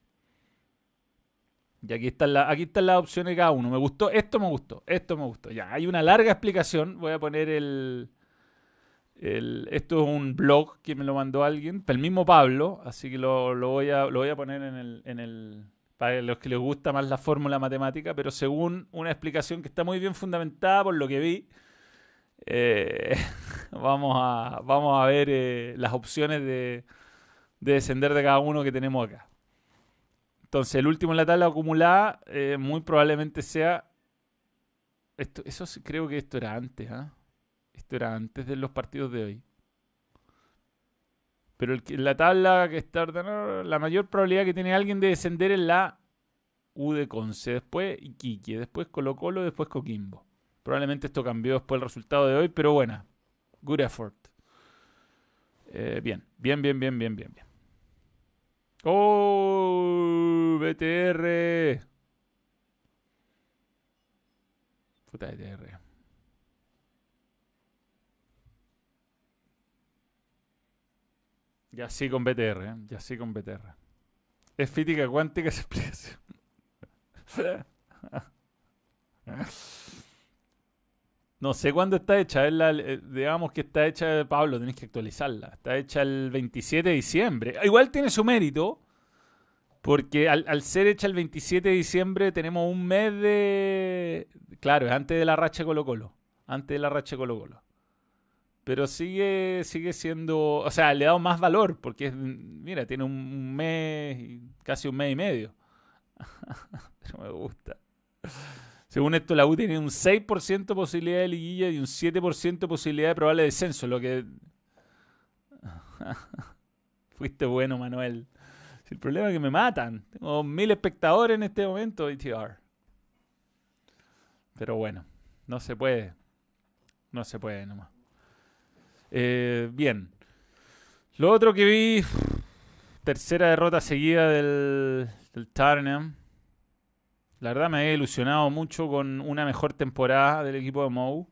Y aquí están, la, aquí están las opciones de cada uno. Me gustó, esto me gustó, esto me gustó. Ya, hay una larga explicación. Voy a poner el, esto es un blog que me lo mandó alguien, el mismo Pablo, así que lo, voy, a, lo voy a poner en el, para los que les gusta más la fórmula matemática, pero según una explicación que está muy bien fundamentada por lo que vi, eh, vamos, a, vamos a ver eh, las opciones de, de descender de cada uno que tenemos acá. Entonces, el último en la tabla acumulada eh, muy probablemente sea... Esto, eso creo que esto era antes, ¿ah? Esto era antes de los partidos de hoy. Pero el, la tabla que está ordenada, la mayor probabilidad que tiene alguien de descender es la U de Conce, después Iquique, después Colo Colo, después Coquimbo. Probablemente esto cambió después del resultado de hoy, pero bueno, good effort. Eh, bien, bien, bien, bien, bien, bien, bien. ¡Oh! BTR. Puta BTR. Ya sí con BTR, ¿eh? ya sí con BTR. Es física cuántica esa explicación. no sé cuándo está hecha. Eh, digamos que está hecha, Pablo, tenéis que actualizarla. Está hecha el 27 de diciembre. Igual tiene su mérito. Porque al, al, ser hecha el 27 de diciembre tenemos un mes de... Claro, es antes de la racha Colo Colo. Antes de la racha Colo Colo. Pero sigue, sigue siendo, o sea, le he dado más valor porque, mira, tiene un mes, casi un mes y medio. Pero me gusta. Según esto, la U tiene un 6% posibilidad de liguilla y un 7% posibilidad de probable descenso, lo que... Fuiste bueno, Manuel. el problema es que me matan. Tengo mil espectadores en este momento, ETR. Pero bueno, no se puede. No se puede nomás. Eh, bien. Lo otro que vi, tercera derrota seguida del, del La verdad me he ilusionado mucho con una mejor temporada del equipo de Mou.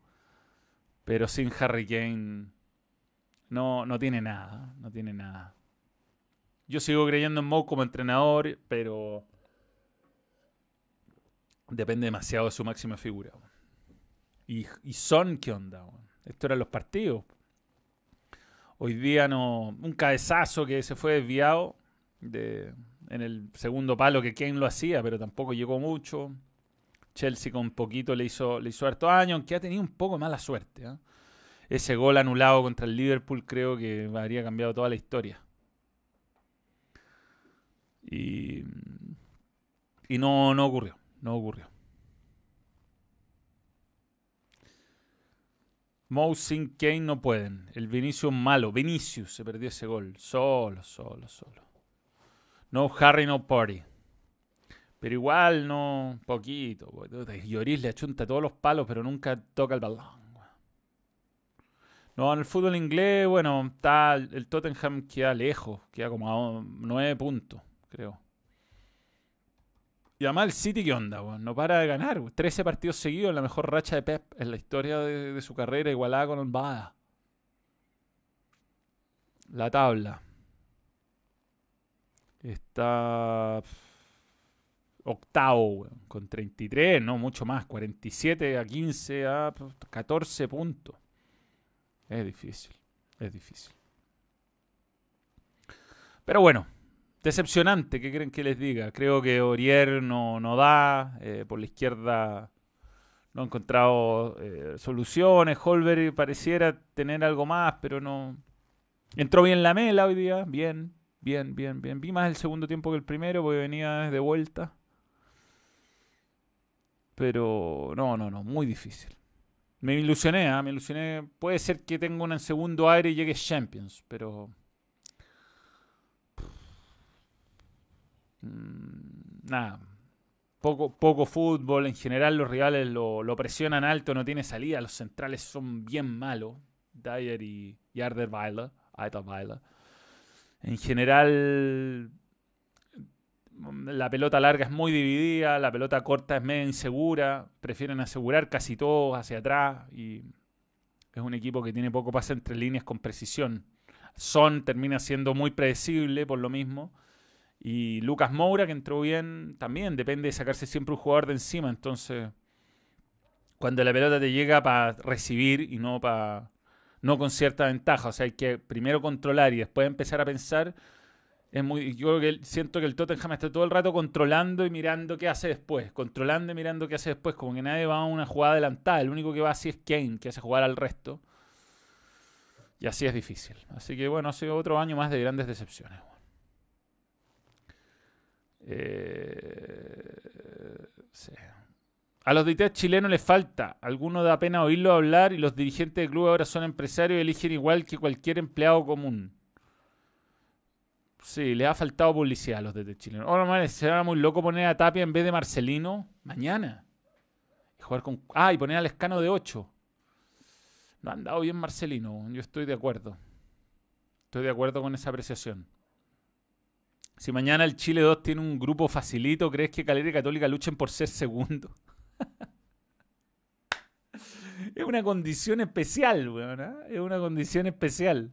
Pero sin Harry Kane no, no tiene nada. No tiene nada. Yo sigo creyendo en Mou como entrenador, pero depende demasiado de su máxima figura. Y, y Son, ¿qué onda? Esto eran los partidos. Hoy día no. Un cabezazo que se fue desviado de, en el segundo palo que Kane lo hacía, pero tampoco llegó mucho. Chelsea con poquito le hizo, le hizo harto año, aunque ha tenido un poco mala suerte. ¿eh? Ese gol anulado contra el Liverpool creo que habría cambiado toda la historia. Y, y no, no ocurrió, no ocurrió. Mousing Kane no pueden. El Vinicius malo. Vinicius se perdió ese gol. Solo, solo, solo. No Harry, no Party. Pero igual no. Poquito. Lloris le achunta todos los palos, pero nunca toca el balón. No, en el fútbol inglés, bueno, está el Tottenham queda lejos, queda como a nueve puntos, creo. Y además el City, ¿qué onda? No para de ganar. 13 partidos seguidos, la mejor racha de Pep en la historia de, su carrera, igualada con Bada. La tabla. Está octavo, con 33, no mucho más, 47 a 15 a 14 puntos. Es difícil, es difícil. Pero bueno, Decepcionante, ¿qué creen que les diga? Creo que Orier no, no da, eh, por la izquierda no ha encontrado eh, soluciones, Holberg pareciera tener algo más, pero no... Entró bien la mela hoy día, bien, bien, bien, bien. Vi más el segundo tiempo que el primero porque venía de vuelta. Pero no, no, no, muy difícil. Me ilusioné, ¿ah? me ilusioné. Puede ser que tenga un segundo aire y llegue Champions, pero nada. poco, poco fútbol. En general los rivales lo, presionan alto, no tiene salida. Los centrales son bien malos. Dyer y Yarder Weiler. En general la pelota larga es muy dividida, la pelota corta es medio insegura, prefieren asegurar casi todo hacia atrás y es un equipo que tiene poco pase entre líneas con precisión. Son termina siendo muy predecible por lo mismo. Y Lucas Moura, que entró bien, también depende de sacarse siempre un jugador de encima. Entonces, cuando la pelota te llega para recibir y no para no con cierta ventaja. O sea, hay que primero controlar y después empezar a pensar. Es muy, yo que siento que el Tottenham está todo el rato controlando y mirando qué hace después. Controlando y mirando qué hace después. Como que nadie va a una jugada adelantada. El único que va así es Kane, que hace jugar al resto. Y así es difícil. Así que bueno, ha sido otro año más de grandes decepciones. Eh, A los DT chilenos les falta. Alguno da pena oírlo hablar y los dirigentes del club ahora son empresarios y eligen igual que cualquier empleado común. Sí, le ha faltado publicidad a los DT chilenos. Ahora, man, será muy loco poner a Tapia en vez de Marcelino mañana. Y jugar con. Ah, y poner al escano de 8. No ha andado bien Marcelino. Yo estoy de acuerdo. Estoy de acuerdo con esa apreciación. Si mañana el Chile 2 tiene un grupo facilito, ¿crees que Calera y Católica luchen por ser segundo? es una condición especial, weón. ¿eh? Es una condición especial.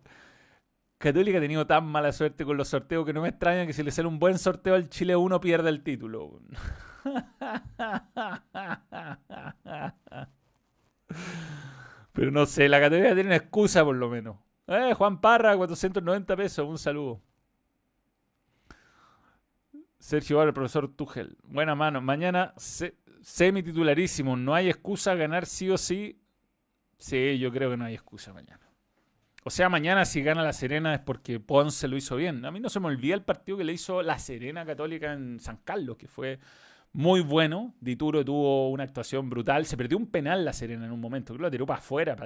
Católica ha tenido tan mala suerte con los sorteos que no me extraña que si le sale un buen sorteo al Chile 1 pierda el título. Pero no sé, la Católica tiene una excusa por lo menos. Eh, Juan Parra, 490 pesos, un saludo. Sergio el profesor Tuchel. Buena mano. Mañana semi titularísimo. No hay excusa ganar sí o sí. Sí, yo creo que no hay excusa mañana. O sea, mañana si gana la Serena es porque Ponce lo hizo bien. A mí no se me olvida el partido que le hizo la Serena Católica en San Carlos, que fue muy bueno. Dituro tuvo una actuación brutal. Se perdió un penal la Serena en un momento. Creo que lo tiró para afuera,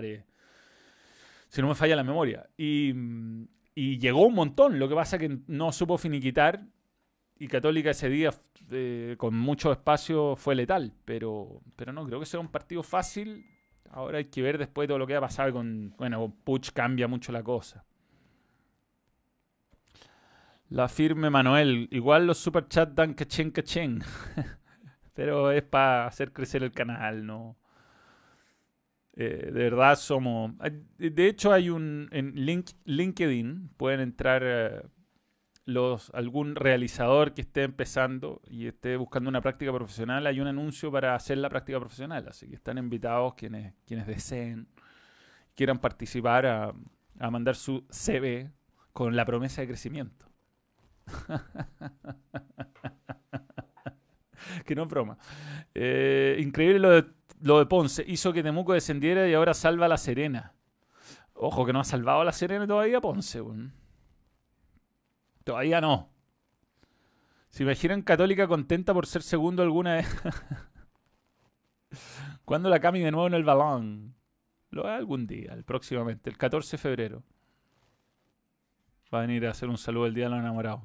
si no me falla la memoria. Y, y llegó un montón. Lo que pasa es que no supo finiquitar y Católica ese día, eh, con mucho espacio, fue letal. Pero, pero no, creo que será un partido fácil. Ahora hay que ver después todo lo que va a pasar con. Bueno, Puch cambia mucho la cosa. La firme Manuel. Igual los superchats dan cachén cachén. pero es para hacer crecer el canal, ¿no? Eh, de verdad somos. De hecho, hay un. En link, LinkedIn pueden entrar. Eh, los, algún realizador que esté empezando y esté buscando una práctica profesional, hay un anuncio para hacer la práctica profesional. Así que están invitados quienes, quienes deseen, quieran participar a, a mandar su CV con la promesa de crecimiento. que no es broma. Eh, increíble lo de, lo de Ponce. Hizo que Temuco descendiera y ahora salva a La Serena. Ojo que no ha salvado a La Serena todavía Ponce. Todavía no. ¿Se imaginan Católica contenta por ser segundo alguna vez? ¿Cuándo la Cami de nuevo en el balón? Lo hará algún día, el próximamente, el 14 de febrero. Va a venir a hacer un saludo el día de los enamorados.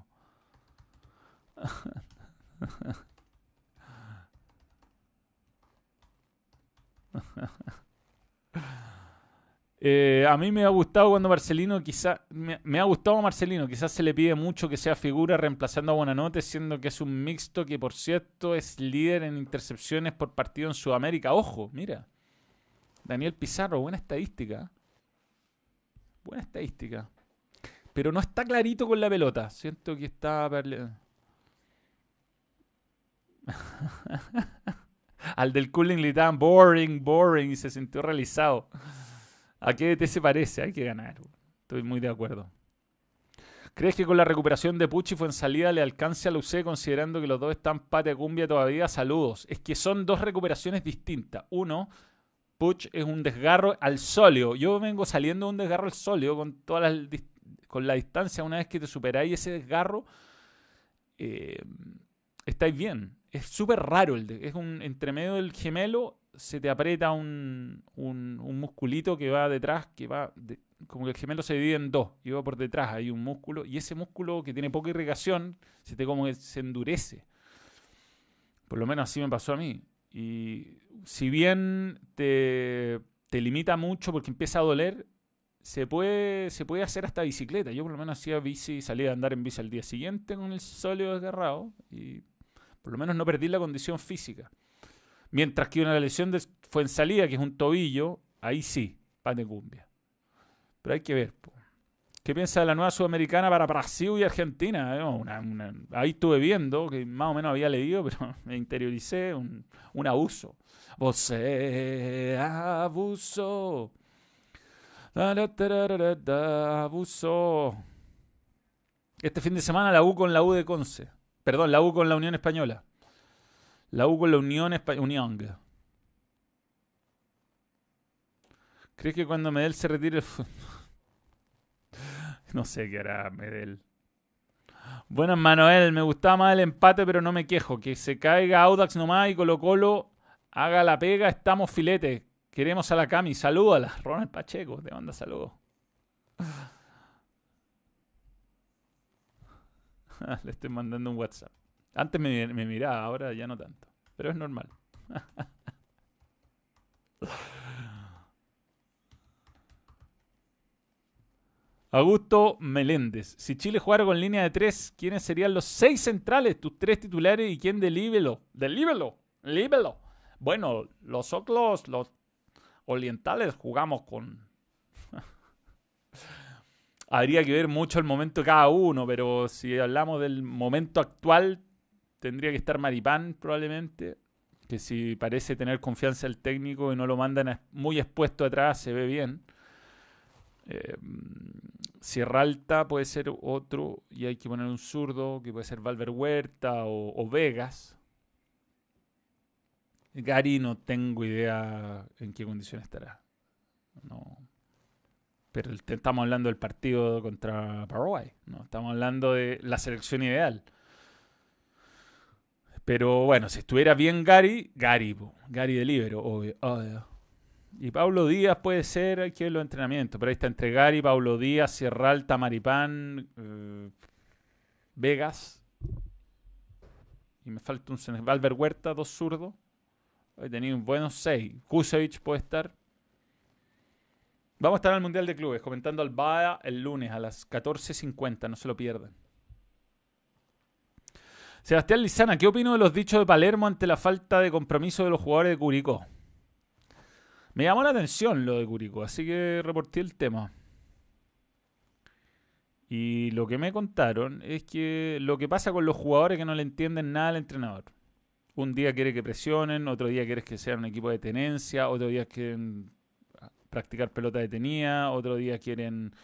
Eh, a mí me ha gustado cuando Marcelino, quizá, me, ha gustado Marcelino, quizás se le pide mucho que sea figura reemplazando a Buenanote, siendo que es un mixto que, por cierto, es líder en intercepciones por partido en Sudamérica. Ojo, mira. Daniel Pizarro, buena estadística. Buena estadística. Pero no está clarito con la pelota. Siento que está... Al del cooling le boring, boring y se sintió realizado. ¿A qué te se parece? Hay que ganar. Estoy muy de acuerdo. ¿Crees que con la recuperación de Pucci fue en salida le alcance a Lucé considerando que los dos están pate cumbia todavía? Saludos. Es que son dos recuperaciones distintas. Uno, Puch es un desgarro al sóleo. Yo vengo saliendo de un desgarro al sóleo con, toda la, con la distancia. Una vez que te superáis ese desgarro, eh, estáis bien. Es súper raro. El es un entremedio del gemelo se te aprieta un, un, musculito que va detrás, que va, como que el gemelo se divide en dos, y va por detrás, hay un músculo, y ese músculo que tiene poca irrigación, se te como se endurece. Por lo menos así me pasó a mí. Y si bien te, te limita mucho porque empieza a doler, se puede, se puede hacer hasta bicicleta. Yo por lo menos hacía bici, salía a andar en bici al día siguiente con el sólido desgarrado y por lo menos no perdí la condición física. Mientras que una lesión de, fue en salida, que es un tobillo, ahí sí, pan de cumbia. Pero hay que ver. ¿Qué piensa de la nueva sudamericana para Brasil y Argentina? Eh, ahí estuve viendo, que más o menos había leído, pero me interioricé, un, un abuso. Você abuso. Abuso. Este fin de semana la U con la U de Conce. Perdón, la U con la Unión Española. La U con la Unión Española. ¿Crees que cuando Medel se retire No sé qué hará Medel. Bueno, Manuel, me gustaba más el empate, pero no me quejo. Que se caiga Audax nomás y Colo Colo haga la pega, estamos filete. Queremos a la Cami. Salúdala. Ronald Pacheco, te manda saludos. Le estoy mandando un WhatsApp. Antes me, miraba, ahora ya no tanto. Pero es normal. Augusto Meléndez. Si Chile jugara con línea de tres, ¿quiénes serían los seis centrales? Tus tres titulares y quién delíbelo. Delíbelo. Líbelo. Bueno, los oclos, los orientales jugamos con... Habría que ver mucho el momento de cada uno, pero si hablamos del momento actual, tendría que estar Maripán probablemente, que si parece tener confianza el técnico y no lo mandan muy expuesto atrás, se ve bien. Eh, Sierra Alta puede ser otro y hay que poner un zurdo, que puede ser Valver Huerta o, Vegas. Gary no tengo idea en qué condición estará. No. Pero estamos hablando del partido contra Paraguay. No, estamos hablando de la selección ideal. Pero bueno, si estuviera bien Gary, Gary, Gary de libero, obvio. Y Pablo Díaz puede ser, que ver los entrenamientos, pero ahí está entre Gary, Pablo Díaz, Sierra Alta, Maripán, eh, Vegas. Y me falta un Valver Huerta, dos zurdos. He tenido un buenos seis. Kusevich puede estar. Vamos a estar en el Mundial de Clubes comentando al BAA el lunes a las 14.50, no se lo pierdan. Sebastián Lizana, ¿qué opino de los dichos de Palermo ante la falta de compromiso de los jugadores de Curicó? Me llamó la atención lo de Curicó, así que reporté el tema. Y lo que me contaron es que lo que pasa con los jugadores que no le entienden nada al entrenador. Un día quiere que presionen, otro día quiere que sean un equipo de tenencia, otro día quieren practicar pelota detenida, otro día quieren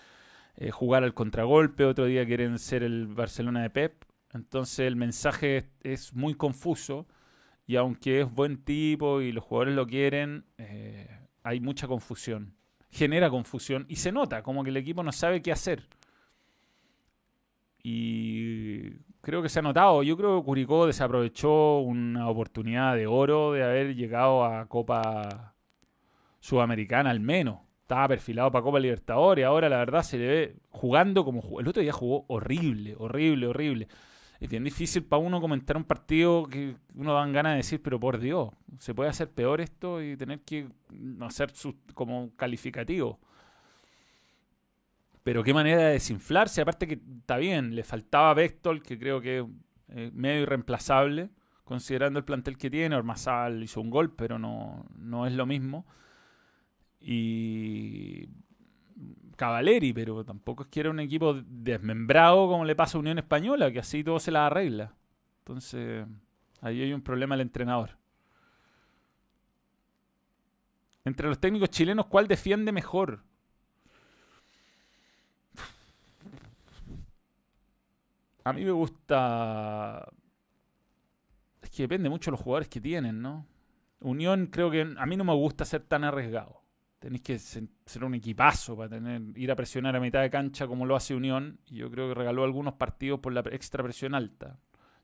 eh, jugar al contragolpe, otro día quieren ser el Barcelona de Pep. Entonces el mensaje es muy confuso y aunque es buen tipo y los jugadores lo quieren, eh, hay mucha confusión. Genera confusión y se nota como que el equipo no sabe qué hacer. Y creo que se ha notado. Yo creo que Curicó desaprovechó una oportunidad de oro de haber llegado a Copa Sudamericana al menos. Estaba perfilado para Copa Libertadores. Ahora la verdad se le ve jugando como El otro día jugó horrible, horrible, horrible es bien difícil para uno comentar un partido que uno dan ganas de decir, pero por Dios, se puede hacer peor esto y tener que hacer su, como calificativo. Pero qué manera de desinflarse, aparte que está bien, le faltaba Vectol, que creo que es medio irreemplazable, considerando el plantel que tiene, Ormazal hizo un gol, pero no, no es lo mismo. Y Cavaleri, pero tampoco es que era un equipo desmembrado como le pasa a Unión Española, que así todo se la arregla. Entonces, ahí hay un problema el entrenador. Entre los técnicos chilenos, ¿cuál defiende mejor? A mí me gusta... Es que depende mucho de los jugadores que tienen, ¿no? Unión creo que a mí no me gusta ser tan arriesgado. Tenéis que ser un equipazo para tener, ir a presionar a mitad de cancha como lo hace Unión. Y yo creo que regaló algunos partidos por la extra presión alta.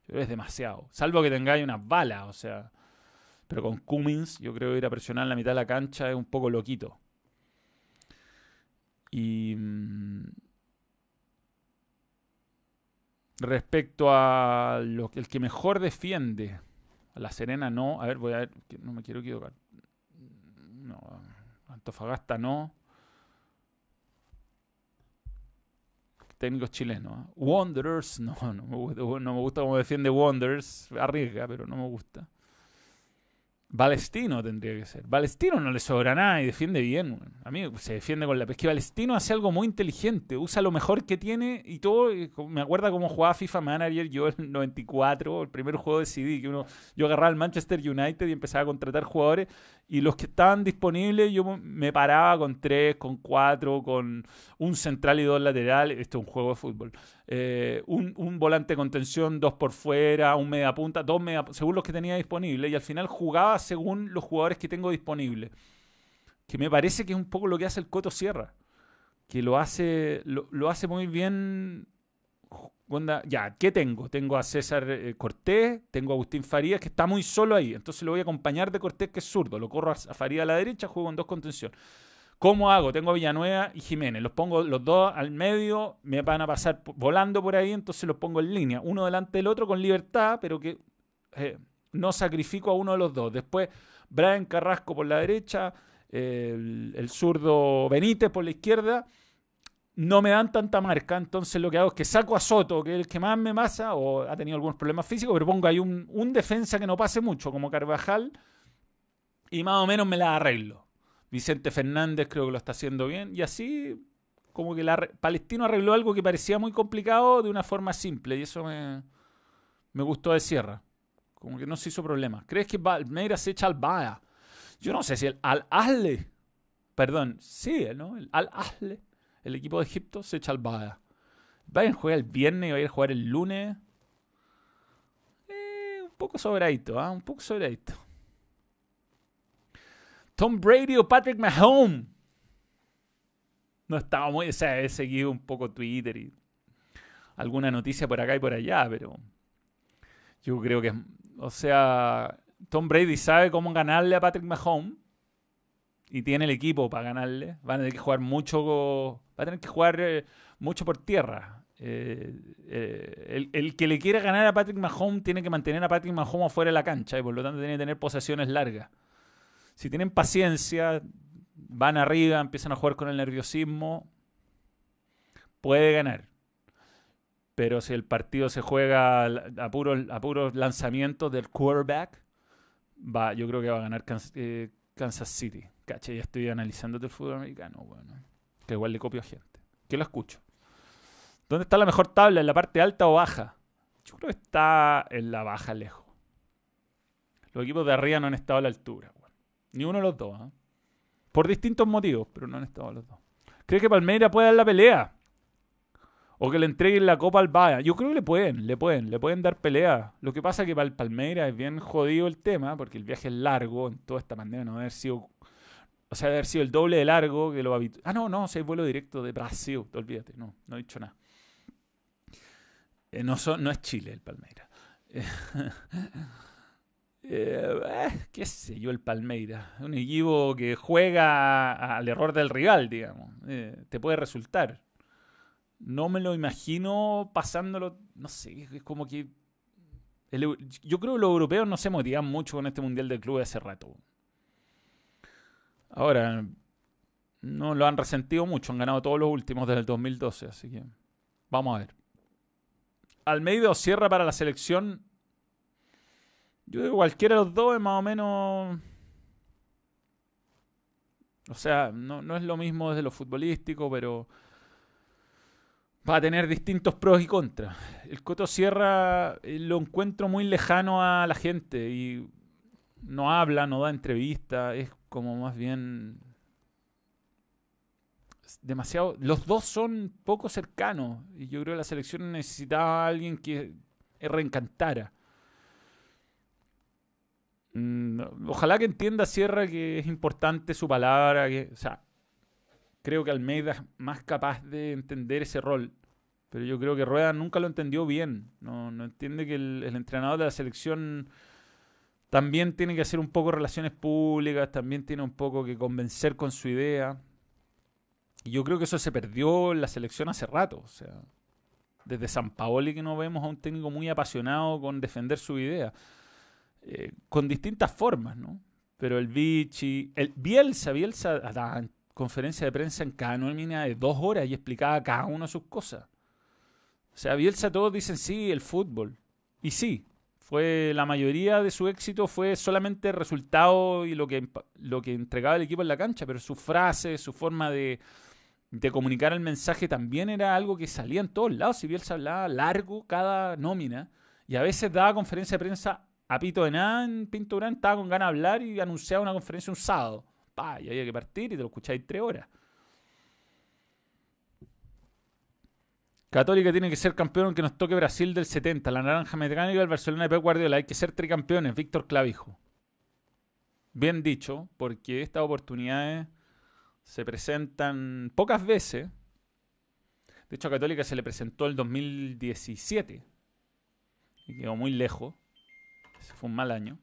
Es demasiado. Salvo que tengáis unas balas, o sea. Pero con Cummins, yo creo que ir a presionar la mitad de la cancha es un poco loquito. Y. Mm, respecto a el que mejor defiende. La Serena no. A ver, voy a ver. No me quiero equivocar. No. Antofagasta no. Técnicos chilenos. ¿eh? Wanderers, no, no me, gusta, no me gusta cómo defiende Wanderers. Arriesga, pero no me gusta. Balestino tendría que ser. Balestino no le sobra nada y defiende bien. A mí se defiende con la pesca. Balestino hace algo muy inteligente. Usa lo mejor que tiene y todo. Me acuerda cómo jugaba FIFA Manager yo en el 94, el primer juego de CD, que uno, yo agarraba al Manchester United y empezaba a contratar jugadores. Y los que estaban disponibles, yo me paraba con tres, con cuatro, con un central y dos laterales. Esto es un juego de fútbol. Eh, un, volante de contención, dos por fuera, un media punta, dos media, según los que tenía disponibles, y al final jugaba según los jugadores que tengo disponibles. Que me parece que es un poco lo que hace el Coto Sierra. Que lo hace, lo, hace muy bien. ya, ¿qué tengo? Tengo a César eh, Cortés, tengo a Agustín Farías, que está muy solo ahí. Entonces lo voy a acompañar de Cortés, que es zurdo. Lo corro a, a Farías a la derecha, juego en dos contención. ¿Cómo hago? Tengo a Villanueva y Jiménez. Los pongo los dos al medio, me van a pasar volando por ahí, entonces los pongo en línea, uno delante del otro con libertad, pero que eh, no sacrifico a uno de los dos. Después, Brian Carrasco por la derecha, el, zurdo Benítez por la izquierda. No me dan tanta marca, entonces lo que hago es que saco a Soto, que es el que más me masa, o ha tenido algunos problemas físicos, pero pongo ahí un, un defensa que no pase mucho, como Carvajal, y más o menos me la arreglo. Vicente Fernández creo que lo está haciendo bien. Y así, como que la, Palestino arregló algo que parecía muy complicado de una forma simple. Y eso me, me gustó de Sierra. Como que no se hizo problema. ¿Crees que Palmeiras se echa al Baya? Yo no sé si el Al-Ahle, perdón, sí, ¿no? El Al-Ahle, el equipo de Egipto, se echa al Baya. Vayan a jugar el viernes y va a ir a jugar el lunes. Eh, un poco sobradito, ¿ah? Un poco sobradito. Tom Brady o Patrick Mahomes. No estaba muy. O sea, he seguido un poco Twitter y alguna noticia por acá y por allá, pero yo creo que. O sea, Tom Brady sabe cómo ganarle a Patrick Mahomes y tiene el equipo para ganarle. Va a tener que jugar mucho. Va a tener que jugar eh, mucho por tierra. Eh, eh, el, el, que le quiera ganar a Patrick Mahomes tiene que mantener a Patrick Mahomes afuera de la cancha y por lo tanto tiene que tener posesiones largas. Si tienen paciencia, van arriba, empiezan a jugar con el nerviosismo, puede ganar. Pero si el partido se juega a puros, lanzamientos del quarterback, va, yo creo que va a ganar eh, Kansas, City. Caché, ya estoy analizando el fútbol americano, bueno, que igual le copio a gente. Que lo escucho. ¿Dónde está la mejor tabla? ¿En la parte alta o baja? Yo creo que está en la baja lejos. Los equipos de arriba no han estado a la altura. Ni uno de los dos. ¿ah? Por distintos motivos, pero no han estado los dos. ¿Cree que Palmeira puede dar la pelea? O que le entreguen la copa al Bayern. Yo creo que le pueden, le pueden, le pueden dar pelea. Lo que pasa es que para el Palmeiras es bien jodido el tema, porque el viaje es largo, en toda esta pandemia no haber sido. O sea, haber sido el doble de largo que lo habitual. Ah, no, no, es vuelo directo de Brasil, olvídate, no, no he dicho nada. Eh, no, no es Chile el Palmeiras. Eh, eh, qué sé yo, el Palmeira. Un equipo que juega al error del rival, digamos. Te puede resultar. No me lo imagino pasándolo, no sé, es como que... yo creo que los europeos no se motivan mucho con este Mundial de hace rato. Ahora, no lo han resentido mucho, han ganado todos los últimos desde el 2012, así que vamos a ver. Almeida o cierra para la selección yo digo, cualquiera de los dos es más o menos... O sea, no, es lo mismo desde lo futbolístico, pero va a tener distintos pros y contras. El Coto Sierra eh, lo encuentro muy lejano a la gente y no habla, no da entrevista, es como más bien demasiado. Los dos son poco cercanos y yo creo que la selección necesitaba a alguien que reencantara. Mm, ojalá que entienda Sierra que es importante su palabra. O sea, creo que Almeida es más capaz de entender ese rol. Pero yo creo que Rueda nunca lo entendió bien. No, entiende que el, entrenador de la selección también tiene que hacer un poco relaciones públicas, también tiene un poco que convencer con su idea. Y yo creo que eso se perdió en la selección hace rato. O sea, desde San Paoli que no vemos a un técnico muy apasionado con defender su idea. eh, con distintas formas, ¿no? Pero el Vichy, el Bielsa, Bielsa conferencia de prensa en cada nómina de dos horas y explicaba cada uno sus cosas. O sea, Bielsa todos dicen sí, el fútbol. Y sí, fue la mayoría de su éxito fue solamente el resultado y lo que, lo que entregaba el equipo en la cancha, pero su frase, su forma de, de comunicar el mensaje también era algo que salía en todos lados. Si Bielsa hablaba largo cada nómina y a veces daba conferencia de prensa a pito de nada en Pinto Durán, estaba con ganas de hablar y anunciaba una conferencia un sábado. Pa, y había que partir y te lo escucháis tres horas. Católica tiene que ser campeón que nos toque Brasil del 70, la naranja mecánica del Barcelona de Pep Guardiola. Hay que ser tricampeones, Víctor Clavijo. Bien dicho, porque estas oportunidades se presentan pocas veces. De hecho, a Católica se le presentó el 2017 y quedó muy lejos. Fue un mal año.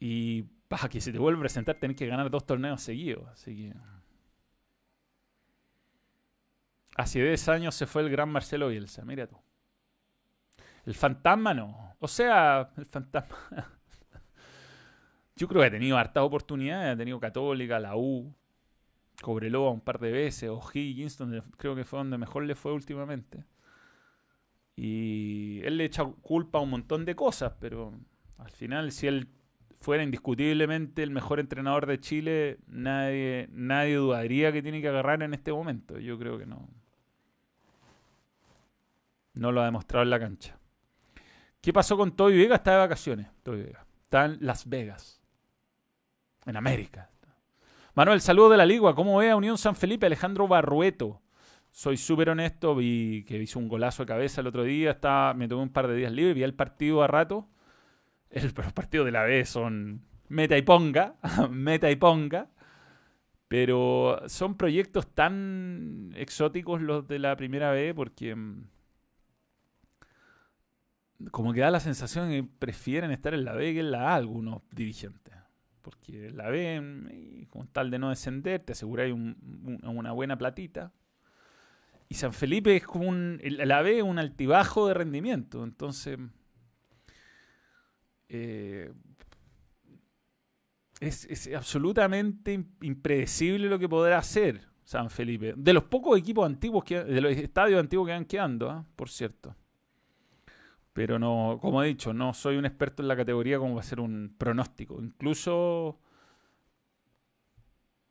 Y para que se te vuelva a presentar tenés que ganar dos torneos seguidos. Así que... Hace 10 años se fue el gran Marcelo Bielsa, mira tú. El fantasma no. O sea, el fantasma... Yo creo que ha tenido hartas oportunidades. Ha tenido Católica, la U, Cobreloa un par de veces, O'Higgins, donde creo que fue donde mejor le fue últimamente. Y él le echa culpa a un montón de cosas, pero al final, si él fuera indiscutiblemente el mejor entrenador de Chile, nadie, nadie dudaría que tiene que agarrar en este momento. Yo creo que no. No lo ha demostrado en la cancha. ¿Qué pasó con Toby Vega? Está de vacaciones. Toby Vega. Está en Las Vegas. En América. Manuel, saludo de la Ligua. ¿Cómo ve Unión San Felipe? Alejandro Barrueto. Soy súper honesto. Vi que hizo un golazo de cabeza el otro día. Estaba, me tomé un par de días libres. Vi el partido a rato. El, los partidos de la B son meta y ponga. meta y ponga. Pero son proyectos tan exóticos los de la primera B porque mm, como que da la sensación que prefieren estar en la B que en la A algunos dirigentes. Porque la B, mm, con tal de no descender, te aseguráis una buena platita. Y San Felipe es como un. La B es un altibajo de rendimiento. Entonces. Eh, es, es, absolutamente impredecible lo que podrá hacer San Felipe. De los pocos equipos antiguos que. De los estadios antiguos que van quedando, ¿ah? por cierto. Pero no, como he dicho, no soy un experto en la categoría como va a ser un pronóstico. Incluso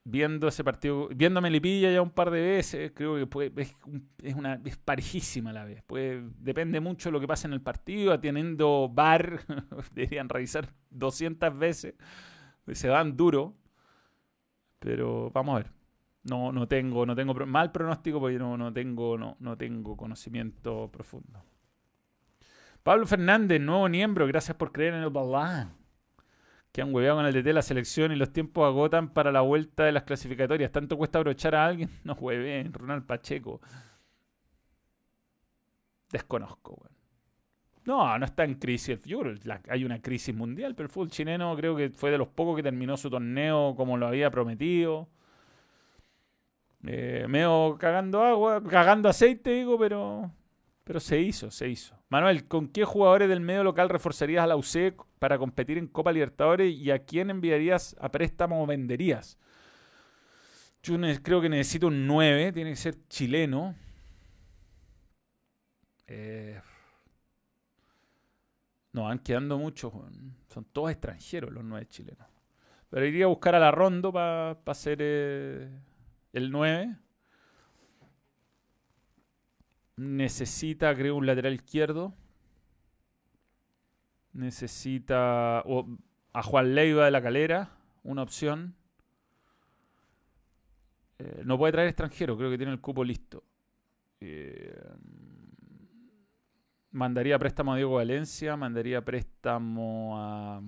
viendo ese partido, viendo Melipilla ya un par de veces, creo que puede, es, una es parejísima la vez. Puede, depende mucho de lo que pasa en el partido, teniendo bar, deberían revisar 200 veces, se dan duro, pero vamos a ver. No, no tengo, no tengo mal pronóstico porque no, no tengo, no, no tengo conocimiento profundo. Pablo Fernández, nuevo miembro, gracias por creer en el balán. Que han hueveado con el DT la selección y los tiempos agotan para la vuelta de las clasificatorias. ¿Tanto cuesta abrochar a alguien? No hueveen, Ronald Pacheco. Desconozco, weón. No, no está en crisis. Yo hay una crisis mundial, pero el fútbol chileno creo que fue de los pocos que terminó su torneo como lo había prometido. Eh, medio cagando agua, cagando aceite, digo, pero pero se hizo, se hizo. Manuel, ¿con qué jugadores del medio local reforzarías a la UC para competir en Copa Libertadores y a quién enviarías a préstamo o venderías? Yo creo que necesito un 9, tiene que ser chileno. Eh, no, van quedando muchos. Son todos extranjeros los 9 chilenos. Pero iría a buscar a la Rondo para hacer eh, el 9 necesita, creo, un lateral izquierdo. Necesita a Juan Leiva de la Calera, una opción. Eh, no puede traer extranjero, creo que tiene el cupo listo. Eh, mandaría préstamo a Diego Valencia, mandaría préstamo a,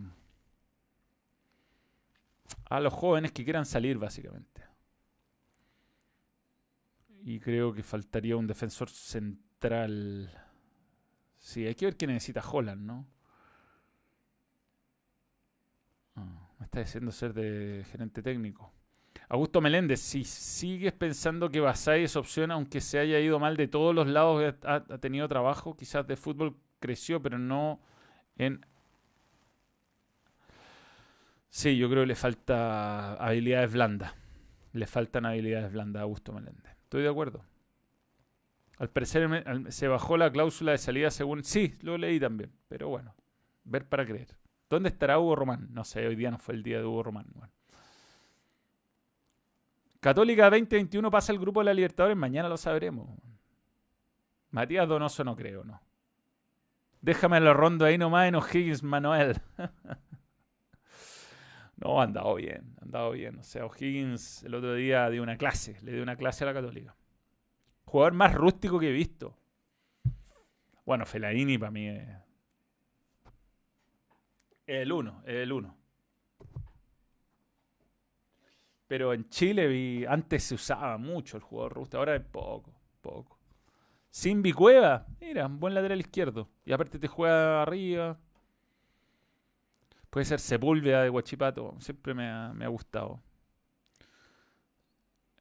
a los jóvenes que quieran salir, básicamente. Y creo que faltaría un defensor central. Sí, hay que ver qué necesita Holland, ¿no? Ah, me está diciendo ser de gerente técnico. Augusto Meléndez, si sigues pensando que Basay es opción, aunque se haya ido mal de todos los lados, ha, tenido trabajo, quizás de fútbol creció, pero no en Sí, yo creo que le falta habilidades blandas. Le faltan habilidades blandas a Augusto Meléndez. Estoy de acuerdo. Al parecer se bajó la cláusula de salida según... Sí, lo leí también. Pero bueno, ver para creer. ¿Dónde estará Hugo Román? No sé, hoy día no fue el día de Hugo Román. Católica 2021 pasa el grupo de la Libertadores. Mañana lo sabremos. Matías Donoso no creo, no. Déjame la rondo ahí nomás en O'Higgins, Manuel. no, ha andado bien, ha andado bien. O sea, O'Higgins el otro día dio una clase, le dio una clase a la Católica. Jugador más rústico que he visto. Bueno, Felaini para mí es el uno, el uno. Pero en Chile vi, antes se usaba mucho el jugador rústico, ahora es poco, poco. Sin Cueva, mira, un buen lateral izquierdo. Y aparte te juega arriba. Puede ser Sepúlveda de Guachipato. Siempre me ha, gustado.